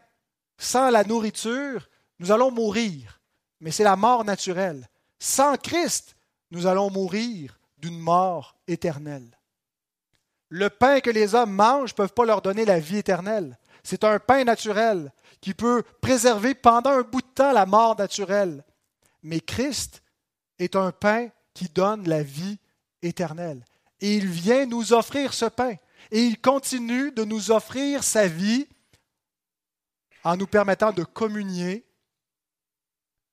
sans la nourriture, nous allons mourir, mais c'est la mort naturelle. Sans Christ, nous allons mourir d'une mort éternelle. Le pain que les hommes mangent ne peuvent pas leur donner la vie éternelle. C'est un pain naturel qui peut préserver pendant un bout de temps la mort naturelle. Mais Christ est un pain qui donne la vie éternelle. Et il vient nous offrir ce pain. Et il continue de nous offrir sa vie en nous permettant de communier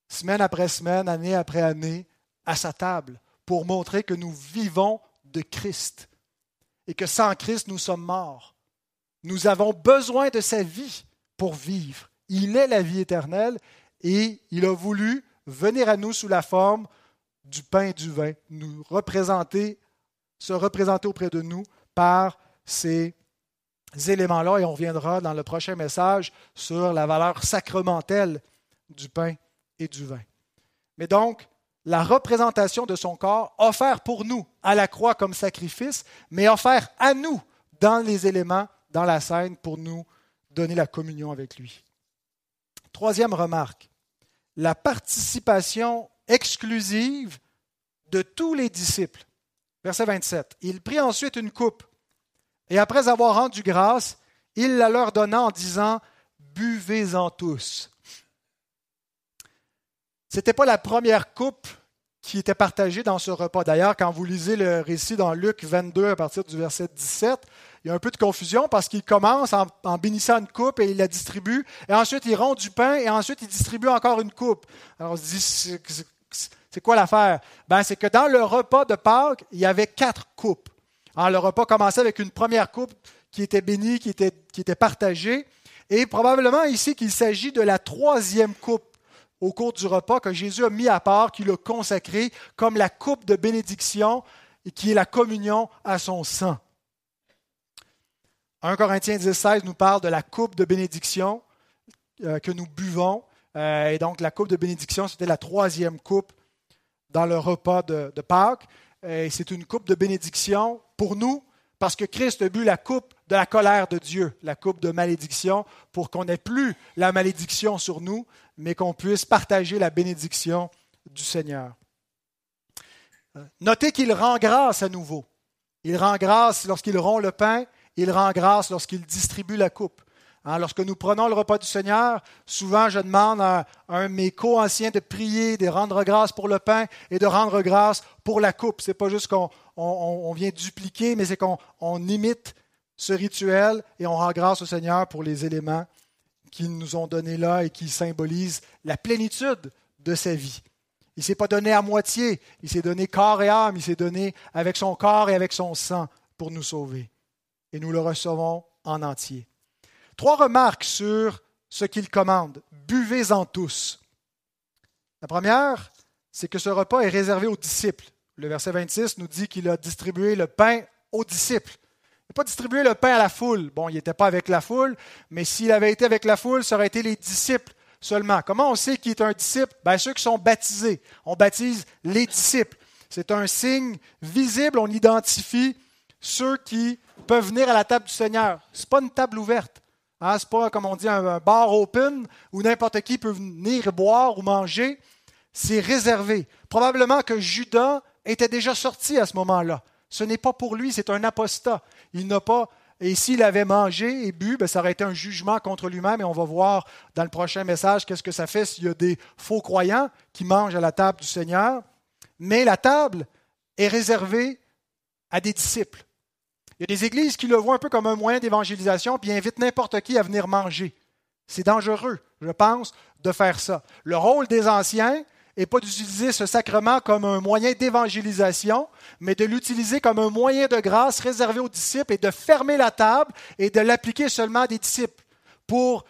semaine après semaine, année après année, à sa table, pour montrer que nous vivons de Christ et que sans Christ, nous sommes morts. Nous avons besoin de sa vie pour vivre. Il est la vie éternelle et il a voulu venir à nous sous la forme du pain et du vin, nous représenter, se représenter auprès de nous par ces éléments-là et on reviendra dans le prochain message sur la valeur sacramentelle du pain et du vin. Mais donc, la représentation de son corps offert pour nous à la croix comme sacrifice, mais offert à nous dans les éléments, dans la scène, pour nous donner la communion avec lui. Troisième remarque, la participation exclusive de tous les disciples. Verset 27. Il prit ensuite une coupe, et après avoir rendu grâce, il la leur donna en disant, Buvez-en tous. Ce n'était pas la première coupe qui était partagée dans ce repas. D'ailleurs, quand vous lisez le récit dans Luc 22 à partir du verset 17, il y a un peu de confusion parce qu'il commence en, bénissant une coupe et il la distribue, et ensuite il rompt du pain et ensuite il distribue encore une coupe. Alors on se dit, c'est quoi l'affaire? Ben, c'est que dans le repas de Pâques, il y avait quatre coupes. Alors, le repas commençait avec une première coupe qui était bénie, qui était, partagée, et probablement ici qu'il s'agit de la troisième coupe au cours du repas que Jésus a mis à part, qu'il a consacré comme la coupe de bénédiction et qui est la communion à son sang. 1 Corinthiens 10, 16 nous parle de la coupe de bénédiction euh, que nous buvons. Euh, et donc, la coupe de bénédiction, c'était la troisième coupe dans le repas de Pâques. Et c'est une coupe de bénédiction pour nous, parce que Christ a bu la coupe de la colère de Dieu, la coupe de malédiction, pour qu'on n'ait plus la malédiction sur nous, mais qu'on puisse partager la bénédiction du Seigneur. Notez qu'il rend grâce à nouveau. Il rend grâce lorsqu'il rompt le pain, il rend grâce lorsqu'il distribue la coupe. Hein, lorsque nous prenons le repas du Seigneur, souvent je demande à un de mes co-anciens de prier, de rendre grâce pour le pain et de rendre grâce pour la coupe. Ce n'est pas juste qu'on vient dupliquer, mais c'est qu'on imite ce rituel et on rend grâce au Seigneur pour les éléments qu'ils nous ont donnés là et qui symbolisent la plénitude de sa vie. Il ne s'est pas donné à moitié, il s'est donné corps et âme, il s'est donné avec son corps et avec son sang pour nous sauver. Et nous le recevons en entier. Trois remarques sur ce qu'il commande. Buvez-en tous. La première, c'est que ce repas est réservé aux disciples. Le verset 26 nous dit qu'il a distribué le pain aux disciples. Il n'a pas distribué le pain à la foule. Bon, il n'était pas avec la foule, mais s'il avait été avec la foule, ça aurait été les disciples seulement. Comment on sait qui est un disciple? Ben, Ceux qui sont baptisés. On baptise les disciples. C'est un signe visible, on identifie ceux qui peuvent venir à la table du Seigneur. Ce n'est pas une table ouverte. Hein, ce n'est pas, comme on dit, un, bar open où n'importe qui peut venir boire ou manger. C'est réservé. Probablement que Judas était déjà sorti à ce moment-là. Ce n'est pas pour lui, c'est un apostat. Il n'a pas. Et s'il avait mangé et bu, ben, ça aurait été un jugement contre lui-même. Et on va voir dans le prochain message qu'est-ce que ça fait s'il y a des faux croyants qui mangent à la table du Seigneur. Mais la table est réservée à des disciples. Il y a des églises qui le voient un peu comme un moyen d'évangélisation, puis invitent n'importe qui à venir manger. C'est dangereux, je pense, de faire ça. Le rôle des anciens n'est pas d'utiliser ce sacrement comme un moyen d'évangélisation, mais de l'utiliser comme un moyen de grâce réservé aux disciples et de fermer la table et de l'appliquer seulement à des disciples pour,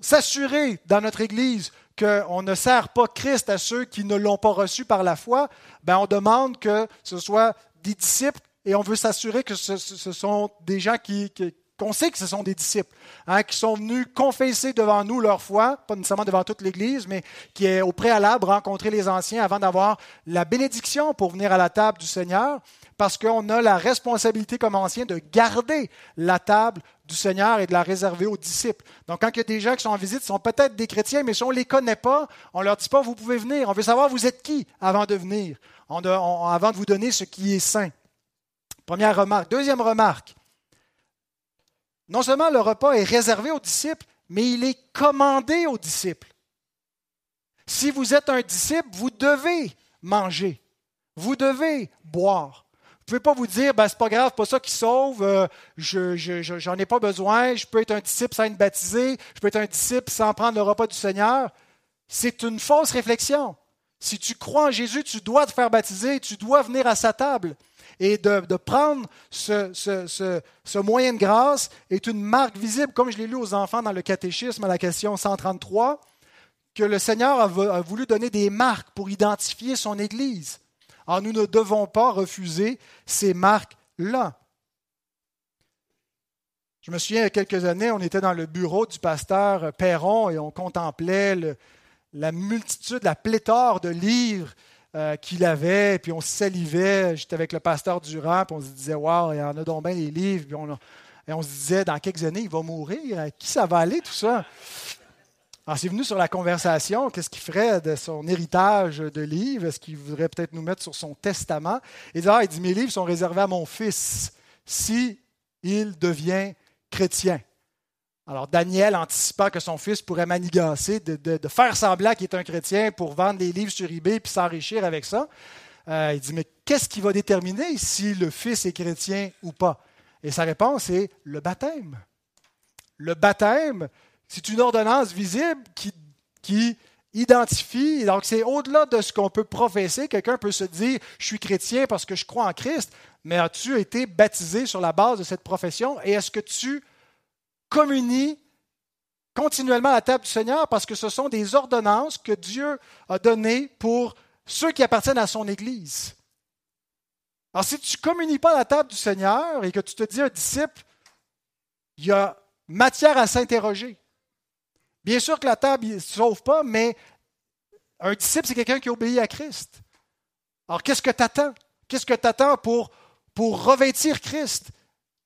s'assurer dans notre Église qu'on ne sert pas Christ à ceux qui ne l'ont pas reçu par la foi, ben on demande que ce soit des disciples et on veut s'assurer que ce, sont des gens qui, qu'on sait que ce sont des disciples, hein, qui sont venus confesser devant nous leur foi, pas nécessairement devant toute l'Église, mais qui est au préalable rencontrer les anciens avant d'avoir la bénédiction pour venir à la table du Seigneur, parce qu'on a la responsabilité comme anciens de garder la table du Seigneur et de la réserver aux disciples. Donc quand il y a des gens qui sont en visite, sont peut-être des chrétiens, mais si on les connaît pas, on leur dit pas, vous pouvez venir. On veut savoir, vous êtes qui avant de venir, avant de vous donner ce qui est saint. Première remarque. Deuxième remarque, non seulement le repas est réservé aux disciples, mais il est commandé aux disciples. Si vous êtes un disciple, vous devez manger, vous devez boire. Vous ne pouvez pas vous dire, ben, c'est pas grave, pas ça qui sauve, euh, je n'en ai pas besoin, je peux être un disciple sans être baptisé, je peux être un disciple sans prendre le repas du Seigneur. C'est une fausse réflexion. Si tu crois en Jésus, tu dois te faire baptiser, tu dois venir à sa table et de, prendre ce, moyen de grâce est une marque visible, comme je l'ai lu aux enfants dans le catéchisme à la question 133, que le Seigneur a, voulu donner des marques pour identifier son Église. Alors nous ne devons pas refuser ces marques-là. Je me souviens, il y a quelques années, on était dans le bureau du pasteur Perron et on contemplait la multitude, la pléthore de livres euh, qu'il avait, puis on salivait. J'étais avec le pasteur Durand, puis on se disait, waouh, il y en a donc bien les livres. Puis on, et on se disait, dans quelques années, il va mourir. À qui ça va aller, tout ça? Alors, c'est venu sur la conversation. Qu'est-ce qu'il ferait de son héritage de livres? Est-ce qu'il voudrait peut-être nous mettre sur son testament? Il dit, ah, il dit, mes livres sont réservés à mon fils si devient chrétien. Alors Daniel anticipa que son fils pourrait manigancer, de, faire semblant qu'il est un chrétien pour vendre des livres sur eBay puis s'enrichir avec ça. Euh, il dit, mais qu'est-ce qui va déterminer si le fils est chrétien ou pas? Et sa réponse est le baptême. Le baptême, c'est une ordonnance visible qui, qui identifie, donc c'est au-delà de ce qu'on peut professer. Quelqu'un peut se dire, je suis chrétien parce que je crois en Christ, mais as-tu été baptisé sur la base de cette profession? Et est-ce que tu communie continuellement à la table du Seigneur parce que ce sont des ordonnances que Dieu a données pour ceux qui appartiennent à son Église. Alors si tu ne communies pas à la table du Seigneur et que tu te dis un disciple, il y a matière à s'interroger. Bien sûr que la table ne sauve pas, mais un disciple, c'est quelqu'un qui obéit à Christ. Alors qu'est-ce que tu attends? Qu'est-ce que tu attends pour, pour revêtir Christ?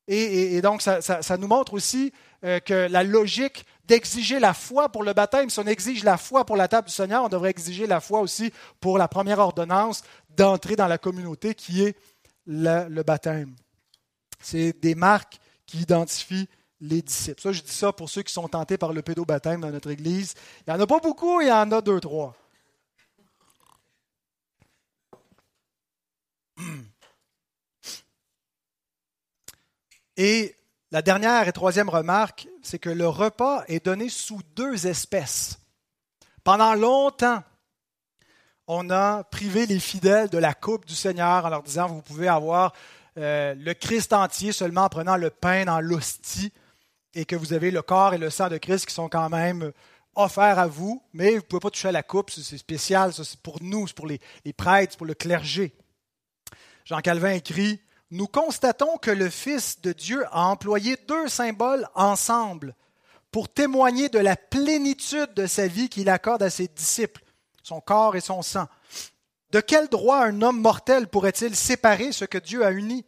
Et, donc, ça, nous montre aussi euh, que la logique d'exiger la foi pour le baptême, si on exige la foi pour la table du Seigneur, on devrait exiger la foi aussi pour la première ordonnance d'entrer dans la communauté qui est le, baptême. C'est des marques qui identifient les disciples. Ça, je dis ça pour ceux qui sont tentés par le pédobaptême dans notre Église. Il n'y en a pas beaucoup, il y en a deux, trois. Et la dernière et troisième remarque, c'est que le repas est donné sous deux espèces. Pendant longtemps, on a privé les fidèles de la coupe du Seigneur en leur disant, vous pouvez avoir euh, le Christ entier seulement en prenant le pain dans l'hostie et que vous avez le corps et le sang de Christ qui sont quand même offerts à vous, mais vous ne pouvez pas toucher à la coupe, c'est spécial, c'est pour nous, c'est pour les, les prêtres, c'est pour le clergé. Jean Calvin écrit nous constatons que le Fils de Dieu a employé deux symboles ensemble pour témoigner de la plénitude de sa vie qu'il accorde à ses disciples, son corps et son sang. De quel droit un homme mortel pourrait-il séparer ce que Dieu a uni?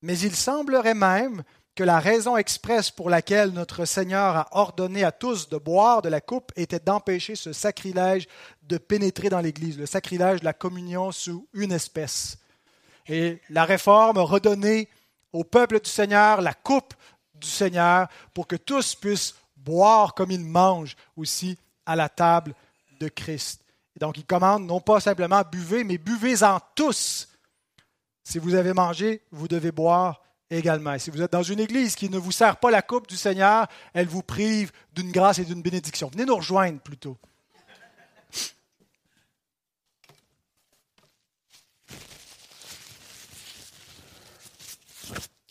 Mais il semblerait même que la raison expresse pour laquelle notre Seigneur a ordonné à tous de boire de la coupe était d'empêcher ce sacrilège de pénétrer dans l'Église, le sacrilège de la communion sous une espèce. Et la réforme a redonné au peuple du Seigneur la coupe du Seigneur pour que tous puissent boire comme ils mangent aussi à la table de Christ. Et donc il commande non pas simplement buvez, mais buvez-en tous. Si vous avez mangé, vous devez boire également. si vous êtes dans une église qui ne vous sert pas la coupe du Seigneur, elle vous prive d'une grâce et d'une bénédiction. Venez nous rejoindre plutôt.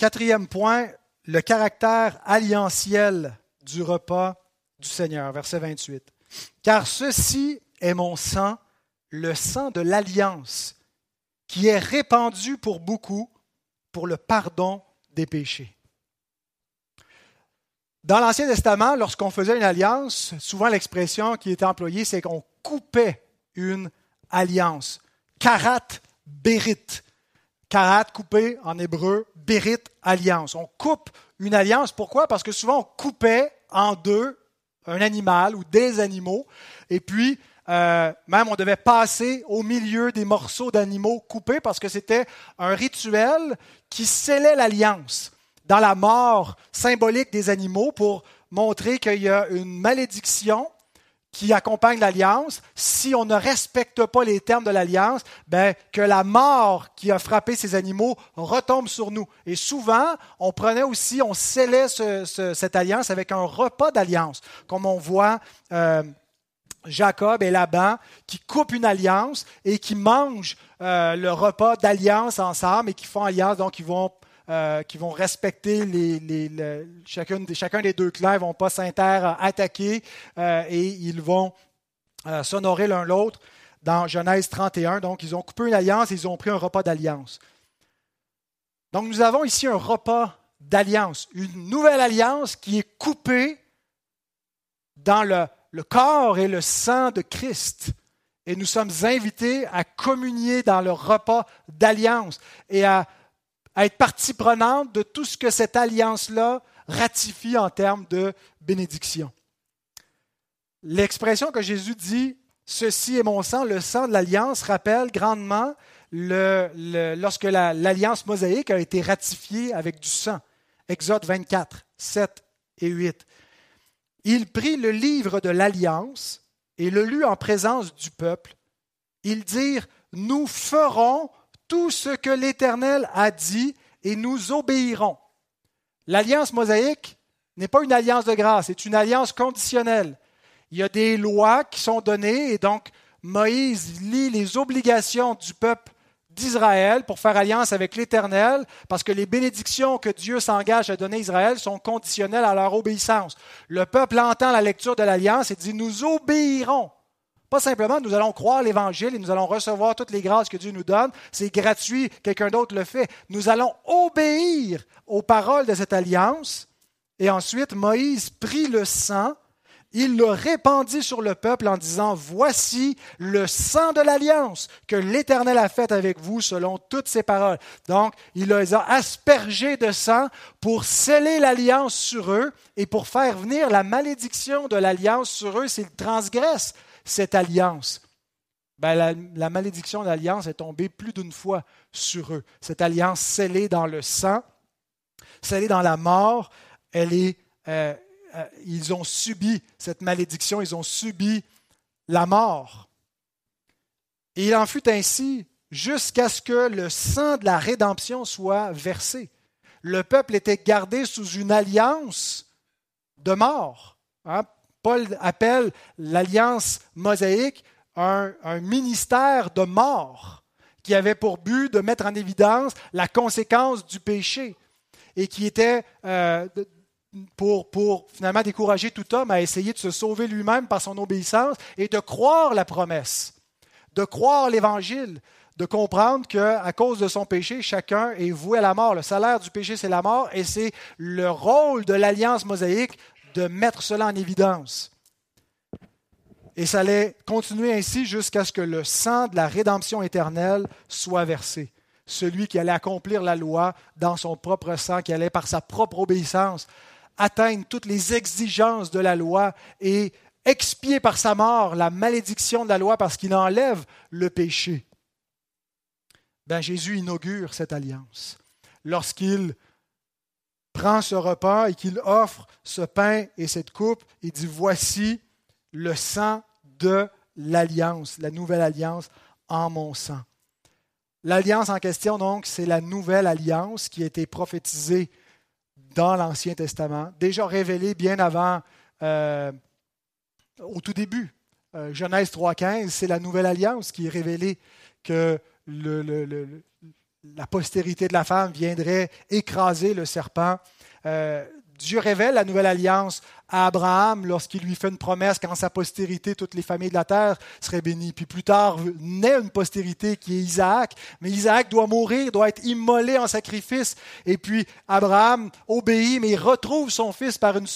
Quatrième point, le caractère alliantiel du repas du Seigneur, verset 28. Car ceci est mon sang, le sang de l'alliance, qui est répandu pour beaucoup pour le pardon des péchés. Dans l'Ancien Testament, lorsqu'on faisait une alliance, souvent l'expression qui était employée, c'est qu'on coupait une alliance. Karat berit. Karat coupé en hébreu, berit alliance. On coupe une alliance. Pourquoi? Parce que souvent on coupait en deux un animal ou des animaux, et puis euh, même on devait passer au milieu des morceaux d'animaux coupés parce que c'était un rituel qui scellait l'alliance dans la mort symbolique des animaux pour montrer qu'il y a une malédiction qui accompagne l'alliance, si on ne respecte pas les termes de l'alliance, ben, que la mort qui a frappé ces animaux retombe sur nous. Et souvent, on prenait aussi, on scellait cette alliance avec un repas d'alliance, comme on voit euh, Jacob et Laban qui coupent une alliance et qui mangent euh, le repas d'alliance ensemble et qui font alliance, donc ils vont euh, qui vont respecter chacun, des deux clans, ne vont pas s'inter-attaquer euh, et ils vont euh, s'honorer l'un l'autre dans Genèse 31. Donc, ils ont coupé une alliance et ils ont pris un repas d'alliance. Donc, nous avons ici un repas d'alliance, une nouvelle alliance qui est coupée dans le, le corps et le sang de Christ. Et nous sommes invités à communier dans le repas d'alliance et à à être partie prenante de tout ce que cette alliance-là ratifie en termes de bénédiction. L'expression que Jésus dit, ceci est mon sang, le sang de l'alliance, rappelle grandement lorsque l'alliance mosaïque a été ratifiée avec du sang. Exode 24, 7 et 8. Il prit le livre de l'alliance et le lut en présence du peuple. Ils dirent, nous ferons tout ce que l'Éternel a dit et nous obéirons. L'alliance mosaïque n'est pas une alliance de grâce, c'est une alliance conditionnelle. Il y a des lois qui sont données et donc Moïse lit les obligations du peuple d'Israël pour faire alliance avec l'Éternel, parce que les bénédictions que Dieu s'engage à donner à Israël sont conditionnelles à leur obéissance. Le peuple entend la lecture de l'alliance et dit, nous obéirons. Pas simplement nous allons croire l'Évangile et nous allons recevoir toutes les grâces que Dieu nous donne. C'est gratuit, quelqu'un d'autre le fait. Nous allons obéir aux paroles de cette alliance. Et ensuite, Moïse prit le sang, il le répandit sur le peuple en disant, Voici le sang de l'alliance que l'Éternel a fait avec vous selon toutes ses paroles. Donc, il les a aspergés de sang pour sceller l'alliance sur eux et pour faire venir la malédiction de l'alliance sur eux s'ils transgressent cette alliance, ben, la, malédiction de l'alliance est tombée plus d'une fois sur eux. Cette alliance scellée dans le sang, scellée dans la mort, euh, euh, ils ont subi cette malédiction, ils ont subi la mort. Et il en fut ainsi jusqu'à ce que le sang de la rédemption soit versé. Le peuple était gardé sous une alliance de mort. Hein? Paul appelle l'alliance mosaïque un, ministère de mort qui avait pour but de mettre en évidence la conséquence du péché et qui était euh, pour, pour finalement décourager tout homme à essayer de se sauver lui-même par son obéissance et de croire la promesse, de croire l'évangile, de comprendre qu'à cause de son péché, chacun est voué à la mort. Le salaire du péché, c'est la mort, et c'est le rôle de l'alliance mosaïque de mettre cela en évidence. Et ça allait continuer ainsi jusqu'à ce que le sang de la rédemption éternelle soit versé. Celui qui allait accomplir la loi dans son propre sang, qui allait par sa propre obéissance atteindre toutes les exigences de la loi et expier par sa mort la malédiction de la loi parce qu'il enlève le péché. Ben, Jésus inaugure cette alliance. Lorsqu'il prend ce repas et qu'il offre ce pain et cette coupe, il dit, voici le sang de l'alliance, la nouvelle alliance en mon sang. L'alliance en question, donc, c'est la nouvelle alliance qui a été prophétisée dans l'Ancien Testament, déjà révélée bien avant, euh, au tout début. Euh, Genèse 3.15, c'est la nouvelle alliance qui est révélée que le, la postérité de la femme viendrait écraser le serpent. Euh, Dieu révèle la nouvelle alliance Abraham lorsqu'il lui fait une promesse qu'en sa postérité, toutes les familles de la terre seraient bénies. Puis plus tard naît une postérité qui est Isaac, mais Isaac doit mourir, doit être immolé en sacrifice. Et puis Abraham obéit, mais il retrouve son fils par une,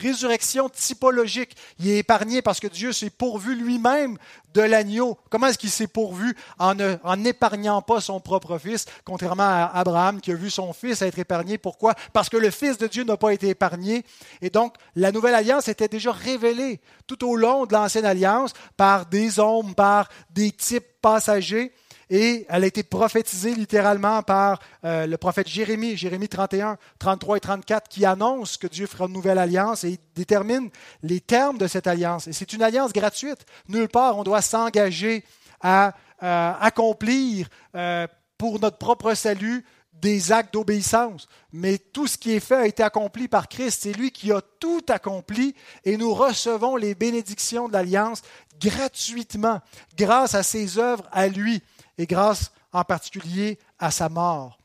résurrection typologique. Il est épargné parce que Dieu s'est pourvu lui-même de l'agneau. Comment est-ce qu'il s'est pourvu? En n'épargnant pas son propre fils, contrairement à Abraham qui a vu son fils être épargné. Pourquoi? Parce que le Fils de Dieu n'a pas été épargné. Et donc, la nouvelle alliance était déjà révélée tout au long de l'ancienne alliance par des hommes, par des types passagers. Et elle a été prophétisée littéralement par euh, le prophète Jérémie, Jérémie 31, 33 et 34, qui annonce que Dieu fera une nouvelle alliance et détermine les termes de cette alliance. Et c'est une alliance gratuite. Nulle part on doit s'engager à euh, accomplir euh, pour notre propre salut des actes d'obéissance. Mais tout ce qui est fait a été accompli par Christ. C'est lui qui a tout accompli et nous recevons les bénédictions de l'Alliance gratuitement, grâce à ses œuvres à lui et grâce en particulier à sa mort.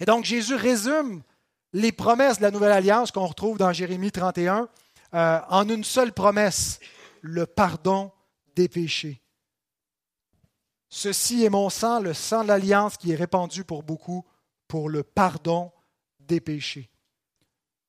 Et donc Jésus résume les promesses de la nouvelle alliance qu'on retrouve dans Jérémie 31 euh, en une seule promesse, le pardon des péchés. Ceci est mon sang, le sang de l'alliance qui est répandu pour beaucoup pour le pardon des péchés.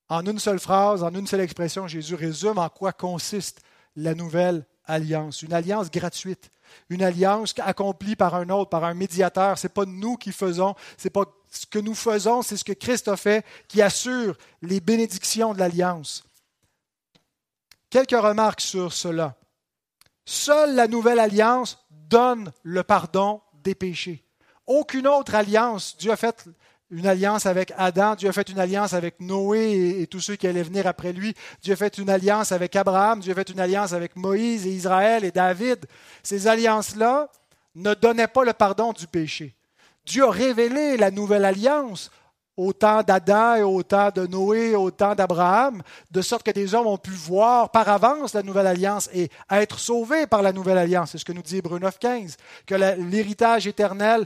En une seule phrase, en une seule expression, Jésus résume en quoi consiste la nouvelle alliance. Une alliance gratuite, une alliance accomplie par un autre, par un médiateur. Ce n'est pas nous qui faisons, ce n'est pas ce que nous faisons, c'est ce que Christ a fait qui assure les bénédictions de l'alliance. Quelques remarques sur cela. Seule la nouvelle alliance donne le pardon des péchés. Aucune autre alliance, Dieu a fait une alliance avec Adam, Dieu a fait une alliance avec Noé et, tous ceux qui allaient venir après lui, Dieu a fait une alliance avec Abraham, Dieu a fait une alliance avec Moïse et Israël et David. Ces alliances-là ne donnaient pas le pardon du péché. Dieu a révélé la nouvelle alliance au temps d'Adam et au temps de Noé, au temps d'Abraham, de sorte que des hommes ont pu voir par avance la nouvelle alliance et être sauvés par la nouvelle alliance. C'est ce que nous dit Hébreu 9.15, que l'héritage éternel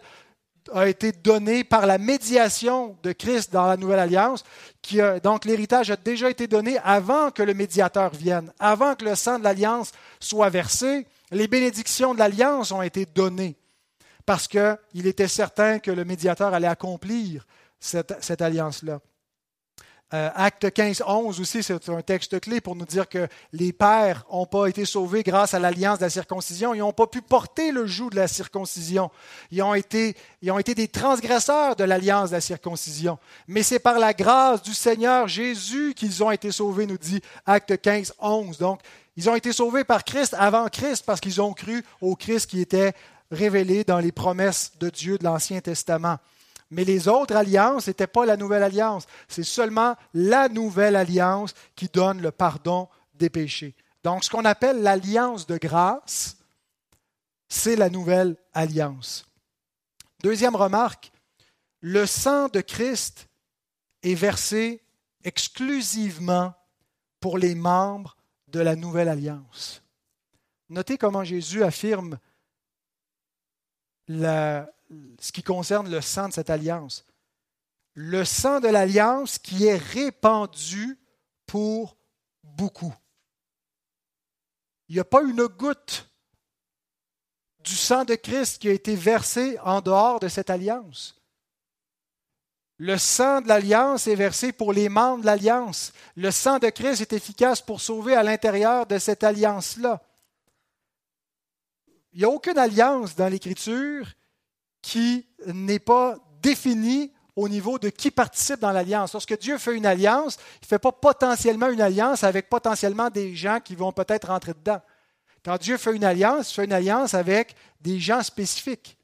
a été donné par la médiation de Christ dans la nouvelle alliance. Qui donc l'héritage a déjà été donné avant que le médiateur vienne, avant que le sang de l'alliance soit versé. Les bénédictions de l'alliance ont été données parce qu'il était certain que le médiateur allait accomplir cette, alliance-là. Euh, acte 15, 11 aussi, c'est un texte clé pour nous dire que les pères n'ont pas été sauvés grâce à l'alliance de la circoncision. Ils n'ont pas pu porter le joug de la circoncision. Ils ont été, ils ont été des transgresseurs de l'alliance de la circoncision. Mais c'est par la grâce du Seigneur Jésus qu'ils ont été sauvés, nous dit Acte 15, 11. Donc, ils ont été sauvés par Christ avant Christ parce qu'ils ont cru au Christ qui était révélé dans les promesses de Dieu de l'Ancien Testament. Mais les autres alliances n'étaient pas la nouvelle alliance. C'est seulement la nouvelle alliance qui donne le pardon des péchés. Donc, ce qu'on appelle l'alliance de grâce, c'est la nouvelle alliance. Deuxième remarque, le sang de Christ est versé exclusivement pour les membres de la nouvelle alliance. Notez comment Jésus affirme la, ce qui concerne le sang de cette alliance. Le sang de l'alliance qui est répandu pour beaucoup. Il n'y a pas une goutte du sang de Christ qui a été versé en dehors de cette alliance. Le sang de l'alliance est versé pour les membres de l'alliance. Le sang de Christ est efficace pour sauver à l'intérieur de cette alliance-là. Il n'y a aucune alliance dans l'Écriture qui n'est pas défini au niveau de qui participe dans l'alliance. Lorsque Dieu fait une alliance, il ne fait pas potentiellement une alliance avec potentiellement des gens qui vont peut-être rentrer dedans. Quand Dieu fait une alliance, il fait une alliance avec des gens spécifiques.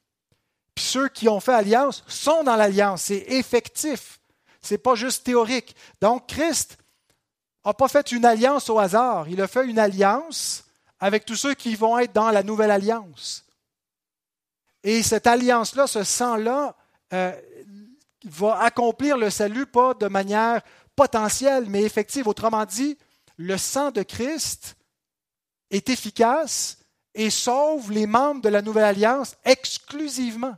Puis ceux qui ont fait alliance sont dans l'alliance. C'est effectif. Ce n'est pas juste théorique. Donc Christ n'a pas fait une alliance au hasard. Il a fait une alliance avec tous ceux qui vont être dans la nouvelle alliance. Et cette alliance-là, ce sang-là, euh, va accomplir le salut pas de manière potentielle, mais effective. Autrement dit, le sang de Christ est efficace et sauve les membres de la nouvelle alliance exclusivement.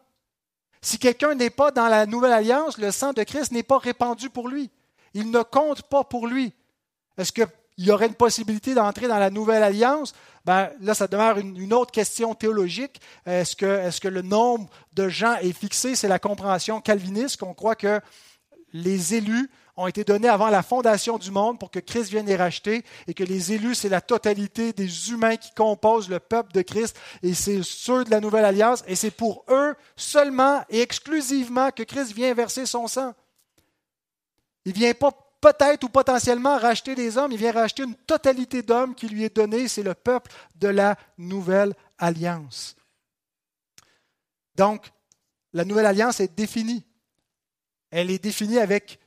Si quelqu'un n'est pas dans la nouvelle alliance, le sang de Christ n'est pas répandu pour lui. Il ne compte pas pour lui. Est-ce que il y aurait une possibilité d'entrer dans la nouvelle alliance, ben, là, ça demeure une, autre question théologique. Est-ce que, est que le nombre de gens est fixé? C'est la compréhension calviniste qu'on croit que les élus ont été donnés avant la fondation du monde pour que Christ vienne les racheter et que les élus, c'est la totalité des humains qui composent le peuple de Christ et c'est ceux de la nouvelle alliance et c'est pour eux seulement et exclusivement que Christ vient verser son sang. Il ne vient pas peut-être ou potentiellement racheter des hommes, il vient racheter une totalité d'hommes qui lui est donnée, c'est le peuple de la nouvelle alliance. Donc, la nouvelle alliance est définie. Elle est définie avec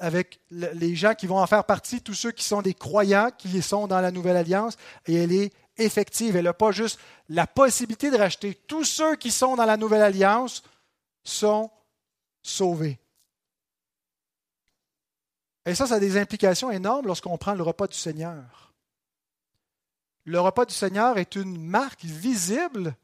avec les gens qui vont en faire partie, tous ceux qui sont des croyants, qui sont dans la nouvelle alliance, et elle est effective. Elle n'a pas juste la possibilité de racheter. Tous ceux qui sont dans la nouvelle alliance sont sauvés. Et ça, ça a des implications énormes lorsqu'on prend le repas du Seigneur. Le repas du Seigneur est une marque visible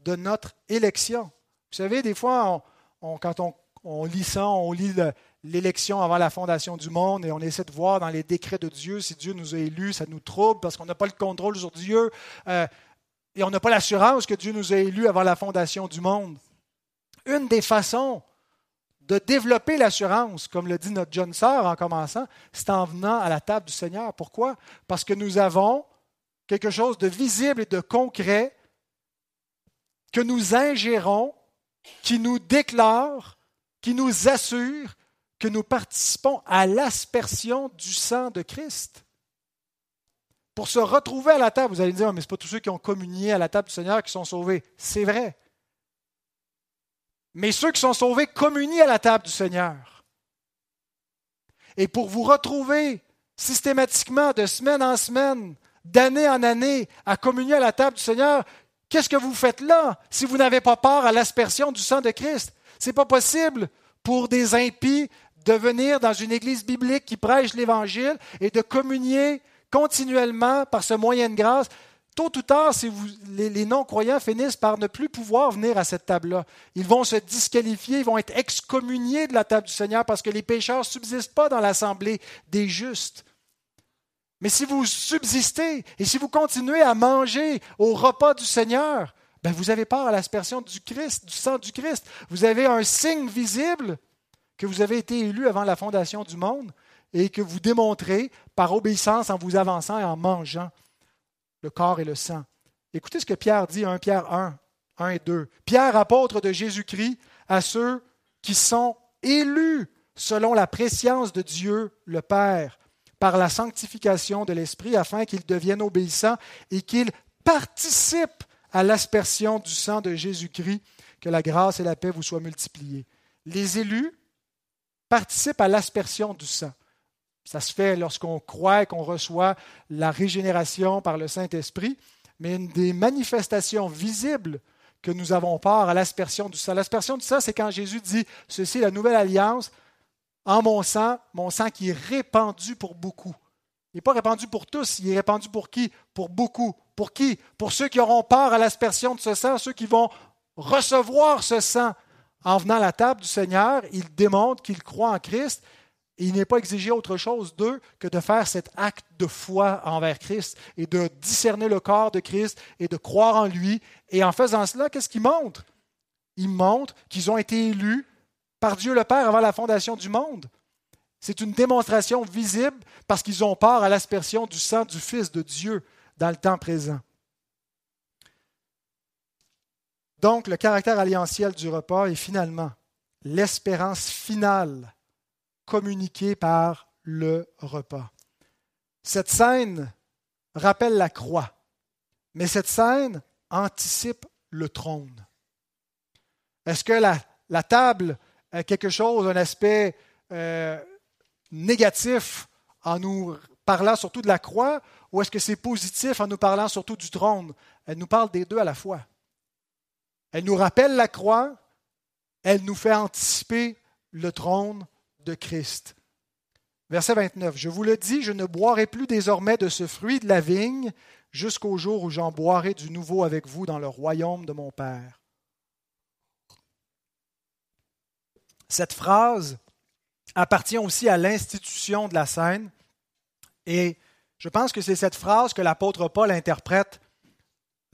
de notre élection. Vous savez, des fois, quand on, lit ça, on lit le, l'élection avant la fondation du monde et on essaie de voir dans les décrets de Dieu si Dieu nous a élus, ça nous trouble parce qu'on n'a pas le contrôle sur Dieu euh, et on n'a pas l'assurance que Dieu nous a élus avant la fondation du monde. Une des façons de développer l'assurance, comme le dit notre John Sœur en commençant, c'est en venant à la table du Seigneur. Pourquoi? Parce que nous avons quelque chose de visible et de concret que nous ingérons, qui nous déclare, qui nous assure que nous participons à l'aspersion du sang de Christ. Pour se retrouver à la table, vous allez me dire, mais ce n'est pas tous ceux qui ont communié à la table du Seigneur qui sont sauvés. C'est vrai. Mais ceux qui sont sauvés communient à la table du Seigneur. Et pour vous retrouver systématiquement, de semaine en semaine, d'année en année, à communier à la table du Seigneur, qu'est-ce que vous faites là si vous n'avez pas part à l'aspersion du sang de Christ? Ce n'est pas possible pour des impies de venir dans une église biblique qui prêche l'Évangile et de communier continuellement par ce moyen de grâce, tôt ou tard, si vous, les, non-croyants finissent par ne plus pouvoir venir à cette table-là. Ils vont se disqualifier, ils vont être excommuniés de la table du Seigneur parce que les pécheurs ne subsistent pas dans l'assemblée des justes. Mais si vous subsistez et si vous continuez à manger au repas du Seigneur, ben vous avez part à l'aspersion du Christ, du sang du Christ. Vous avez un signe visible que vous avez été élu avant la fondation du monde et que vous démontrez par obéissance en vous avançant et en mangeant le corps et le sang. Écoutez ce que Pierre dit, 1 Pierre 1, 1 et 2. Pierre, apôtre de Jésus-Christ, à ceux qui sont élus selon la préscience de Dieu le Père, par la sanctification de l'Esprit, afin qu'ils deviennent obéissants et qu'ils participent à l'aspersion du sang de Jésus-Christ, que la grâce et la paix vous soient multipliées. Les élus participe à l'aspersion du sang. Ça se fait lorsqu'on croit qu'on reçoit la régénération par le Saint-Esprit, mais une des manifestations visibles que nous avons part à l'aspersion du sang. L'aspersion du sang, c'est quand Jésus dit, ceci est la nouvelle alliance, en mon sang, mon sang qui est répandu pour beaucoup. Il n'est pas répandu pour tous, il est répandu pour qui? Pour beaucoup. Pour qui? Pour ceux qui auront part à l'aspersion de ce sang, ceux qui vont recevoir ce sang en venant à la table du Seigneur, il démontre qu'il croit en Christ il n'est pas exigé autre chose d'eux que de faire cet acte de foi envers Christ et de discerner le corps de Christ et de croire en lui. Et en faisant cela, qu'est-ce qu'il montre? Il montre qu'ils ont été élus par Dieu le Père avant la fondation du monde. C'est une démonstration visible parce qu'ils ont part à l'aspersion du sang du Fils de Dieu dans le temps présent. Donc, le caractère alliantiel du repas est finalement l'espérance finale communiquée par le repas. Cette scène rappelle la croix, mais cette scène anticipe le trône. Est-ce que la, table a quelque chose, un aspect euh, négatif en nous parlant surtout de la croix, ou est-ce que c'est positif en nous parlant surtout du trône? Elle nous parle des deux à la fois. Elle nous rappelle la croix, elle nous fait anticiper le trône de Christ. Verset 29. Je vous le dis, je ne boirai plus désormais de ce fruit de la vigne jusqu'au jour où j'en boirai du nouveau avec vous dans le royaume de mon Père. Cette phrase appartient aussi à l'institution de la scène et Je pense que c'est cette phrase que l'apôtre Paul interprète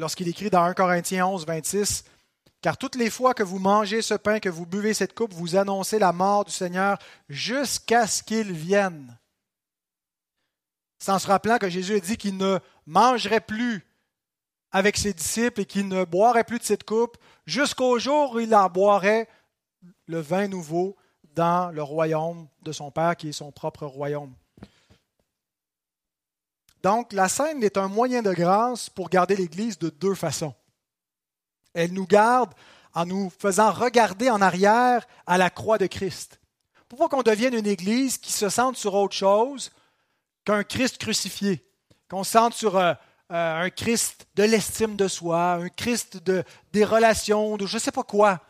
lorsqu'il écrit dans 1 Corinthiens 11, 26, Car toutes les fois que vous mangez ce pain, que vous buvez cette coupe, vous annoncez la mort du Seigneur jusqu'à ce qu'il vienne. Sans se rappelant que Jésus a dit qu'il ne mangerait plus avec ses disciples et qu'il ne boirait plus de cette coupe jusqu'au jour où il en boirait le vin nouveau dans le royaume de son Père, qui est son propre royaume. Donc, la scène est un moyen de grâce pour garder l'Église de deux façons. Elle nous garde en nous faisant regarder en arrière à la croix de Christ. Pour pas qu'on devienne une Église qui se sente sur autre chose qu'un Christ crucifié, qu'on se sente sur euh, euh, un Christ de l'estime de soi, un Christ de, des relations, de je ne sais pas quoi,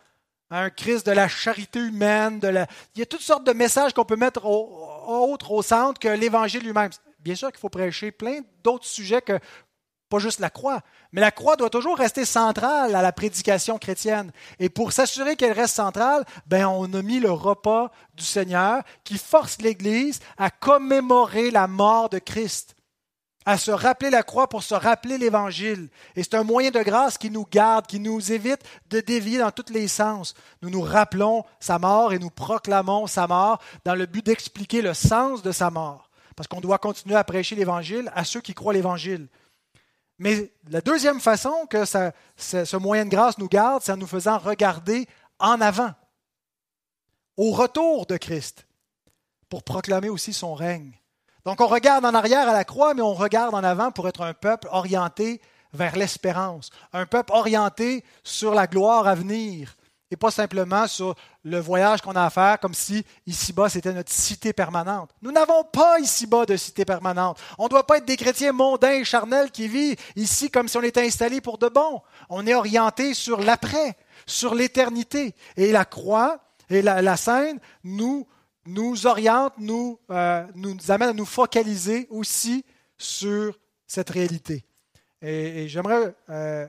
un Christ de la charité humaine. De la... Il y a toutes sortes de messages qu'on peut mettre au centre que l'Évangile lui-même. Bien sûr qu'il faut prêcher plein d'autres sujets que pas juste la croix, mais la croix doit toujours rester centrale à la prédication chrétienne. Et pour s'assurer qu'elle reste centrale, ben on a mis le repas du Seigneur qui force l'Église à commémorer la mort de Christ à se rappeler la croix pour se rappeler l'Évangile. Et c'est un moyen de grâce qui nous garde, qui nous évite de dévier dans tous les sens. Nous nous rappelons sa mort et nous proclamons sa mort dans le but d'expliquer le sens de sa mort. Parce qu'on doit continuer à prêcher l'Évangile à ceux qui croient l'Évangile. Mais la deuxième façon que ce moyen de grâce nous garde, c'est en nous faisant regarder en avant, au retour de Christ, pour proclamer aussi son règne. Donc on regarde en arrière à la croix, mais on regarde en avant pour être un peuple orienté vers l'espérance, un peuple orienté sur la gloire à venir, et pas simplement sur le voyage qu'on a à faire comme si ici-bas c'était notre cité permanente. Nous n'avons pas ici-bas de cité permanente. On ne doit pas être des chrétiens mondains et charnels qui vivent ici comme si on était installés pour de bon. On est orienté sur l'après, sur l'éternité. Et la croix et la, scène nous nous oriente, nous, euh, nous amène à nous focaliser aussi sur cette réalité. Et, j'aimerais euh,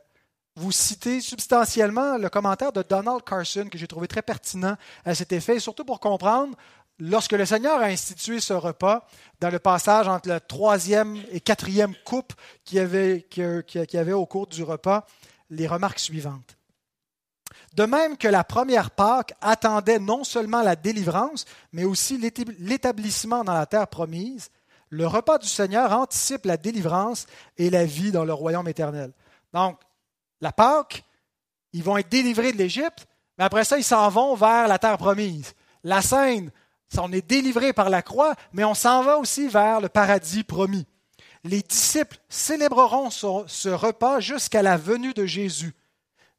vous citer substantiellement le commentaire de Donald Carson que j'ai trouvé très pertinent à cet effet, surtout pour comprendre lorsque le Seigneur a institué ce repas, dans le passage entre la troisième et quatrième coupe qu'il y avait, avait au cours du repas, les remarques suivantes. De même que la première Pâque attendait non seulement la délivrance, mais aussi l'établissement dans la terre promise, le repas du Seigneur anticipe la délivrance et la vie dans le royaume éternel. Donc, la Pâque, ils vont être délivrés de l'Égypte, mais après ça, ils s'en vont vers la terre promise. La Seine, on est délivré par la croix, mais on s'en va aussi vers le paradis promis. Les disciples célébreront ce repas jusqu'à la venue de Jésus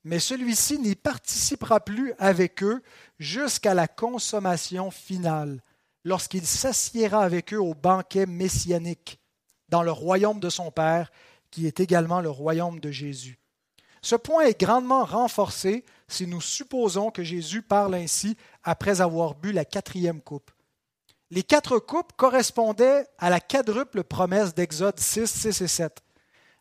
mais celui-ci n'y participera plus avec eux jusqu'à la consommation finale, lorsqu'il s'assiera avec eux au banquet messianique, dans le royaume de son Père, qui est également le royaume de Jésus. Ce point est grandement renforcé si nous supposons que Jésus parle ainsi après avoir bu la quatrième coupe. Les quatre coupes correspondaient à la quadruple promesse d'Exode 6, 6 et 7.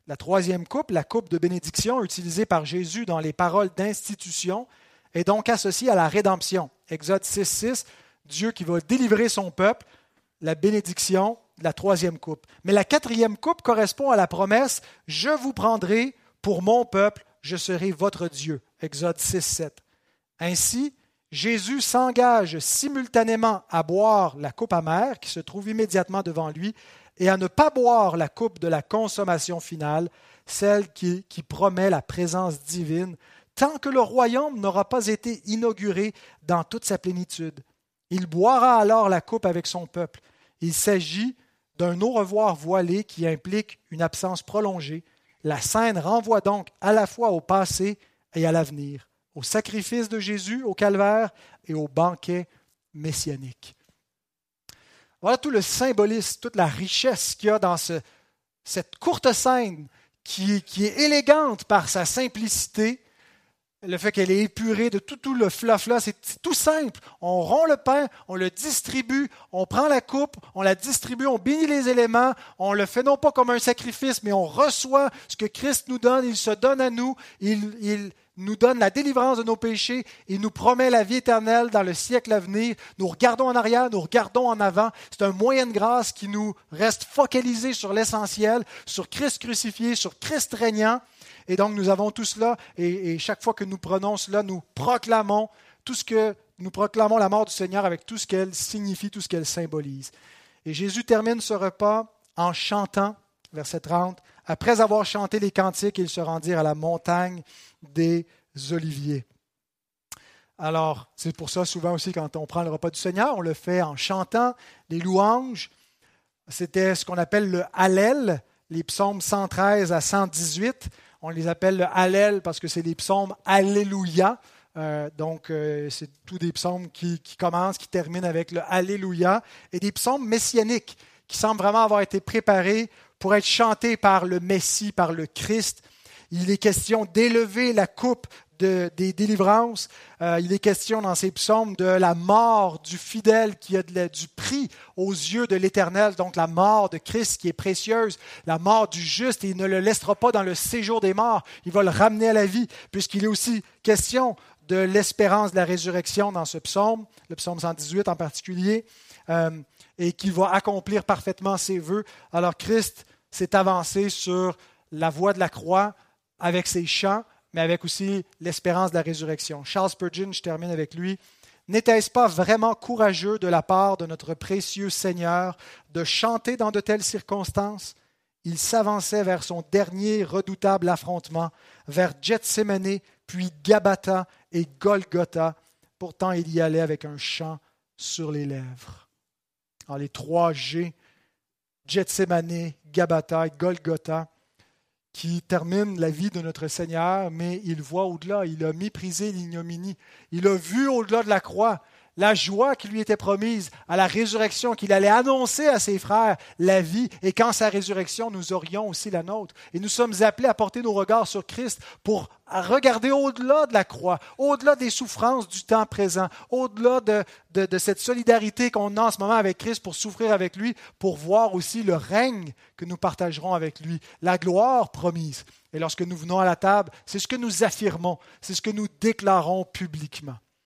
La troisième coupe, la coupe de bénédiction utilisée par Jésus dans les paroles d'institution, est donc associée à la rédemption. Exode 6, 6, Dieu qui va délivrer son peuple, la bénédiction, la troisième coupe. Mais la quatrième coupe correspond à la promesse Je vous prendrai pour mon peuple, je serai votre Dieu. Exode 6, 7. Ainsi, Jésus s'engage simultanément à boire la coupe amère qui se trouve immédiatement devant lui et à ne pas boire la coupe de la consommation finale, celle qui, promet la présence divine, tant que le royaume n'aura pas été inauguré dans toute sa plénitude. Il boira alors la coupe avec son peuple. Il s'agit d'un au revoir voilé qui implique une absence prolongée. La scène renvoie donc à la fois au passé et à l'avenir, au sacrifice de Jésus au calvaire et au banquet messianique. Voilà tout le symbolisme, toute la richesse qu'il y a dans cette courte scène qui, qui, est élégante par sa simplicité, le fait qu'elle est épurée de tout, le fluff-là, c'est tout simple. On rompt le pain, on le distribue, on prend la coupe, on la distribue, on bénit les éléments, on le fait non pas comme un sacrifice, mais on reçoit ce que Christ nous donne, il se donne à nous, il, il nous donne la délivrance de nos péchés et nous promet la vie éternelle dans le siècle à venir. Nous regardons en arrière, nous regardons en avant. C'est un moyen de grâce qui nous reste focalisé sur l'essentiel, sur Christ crucifié, sur Christ régnant. Et donc nous avons tout cela et, chaque fois que nous prenons cela, nous proclamons tout ce que nous proclamons la mort du Seigneur avec tout ce qu'elle signifie, tout ce qu'elle symbolise. Et Jésus termine ce repas en chantant, verset 30, après avoir chanté les cantiques, ils se rendirent à la montagne des Oliviers. Alors, c'est pour ça souvent aussi quand on prend le repas du Seigneur, on le fait en chantant les louanges. C'était ce qu'on appelle le Hallel, les psaumes 113 à 118. On les appelle le Hallel parce que c'est des psaumes Alléluia. Euh, donc, euh, c'est tous des psaumes qui, commencent, qui terminent avec le Alléluia, et des psaumes messianiques qui semblent vraiment avoir été préparés pour être chantés par le Messie, par le Christ. Il est question d'élever la coupe de, des délivrances. Euh, il est question dans ces psaumes de la mort du fidèle qui a du prix aux yeux de l'Éternel, donc la mort de Christ qui est précieuse, la mort du juste, et il ne le laissera pas dans le séjour des morts, il va le ramener à la vie, puisqu'il est aussi question de l'espérance de la résurrection dans ce psaume, le psaume 118 en particulier, euh, et qui va accomplir parfaitement ses voeux. Alors Christ s'est avancé sur la voie de la croix avec ses chants, mais avec aussi l'espérance de la résurrection. Charles Spurgeon, je termine avec lui. N'était-ce pas vraiment courageux de la part de notre précieux Seigneur de chanter dans de telles circonstances? Il s'avançait vers son dernier redoutable affrontement, vers Gethsemane, puis Gabata et Golgotha. Pourtant, il y allait avec un chant sur les lèvres. Alors, les trois G, Gethsemane, Gabata et Golgotha, qui terminent la vie de notre Seigneur, mais il voit au-delà, il a méprisé l'ignominie, il a vu au-delà de la croix, la joie qui lui était promise à la résurrection, qu'il allait annoncer à ses frères la vie, et qu'en sa résurrection, nous aurions aussi la nôtre. Et nous sommes appelés à porter nos regards sur Christ pour regarder au-delà de la croix, au-delà des souffrances du temps présent, au-delà de, de cette solidarité qu'on a en ce moment avec Christ pour souffrir avec lui, pour voir aussi le règne que nous partagerons avec lui, la gloire promise. Et lorsque nous venons à la table, c'est ce que nous affirmons, c'est ce que nous déclarons publiquement.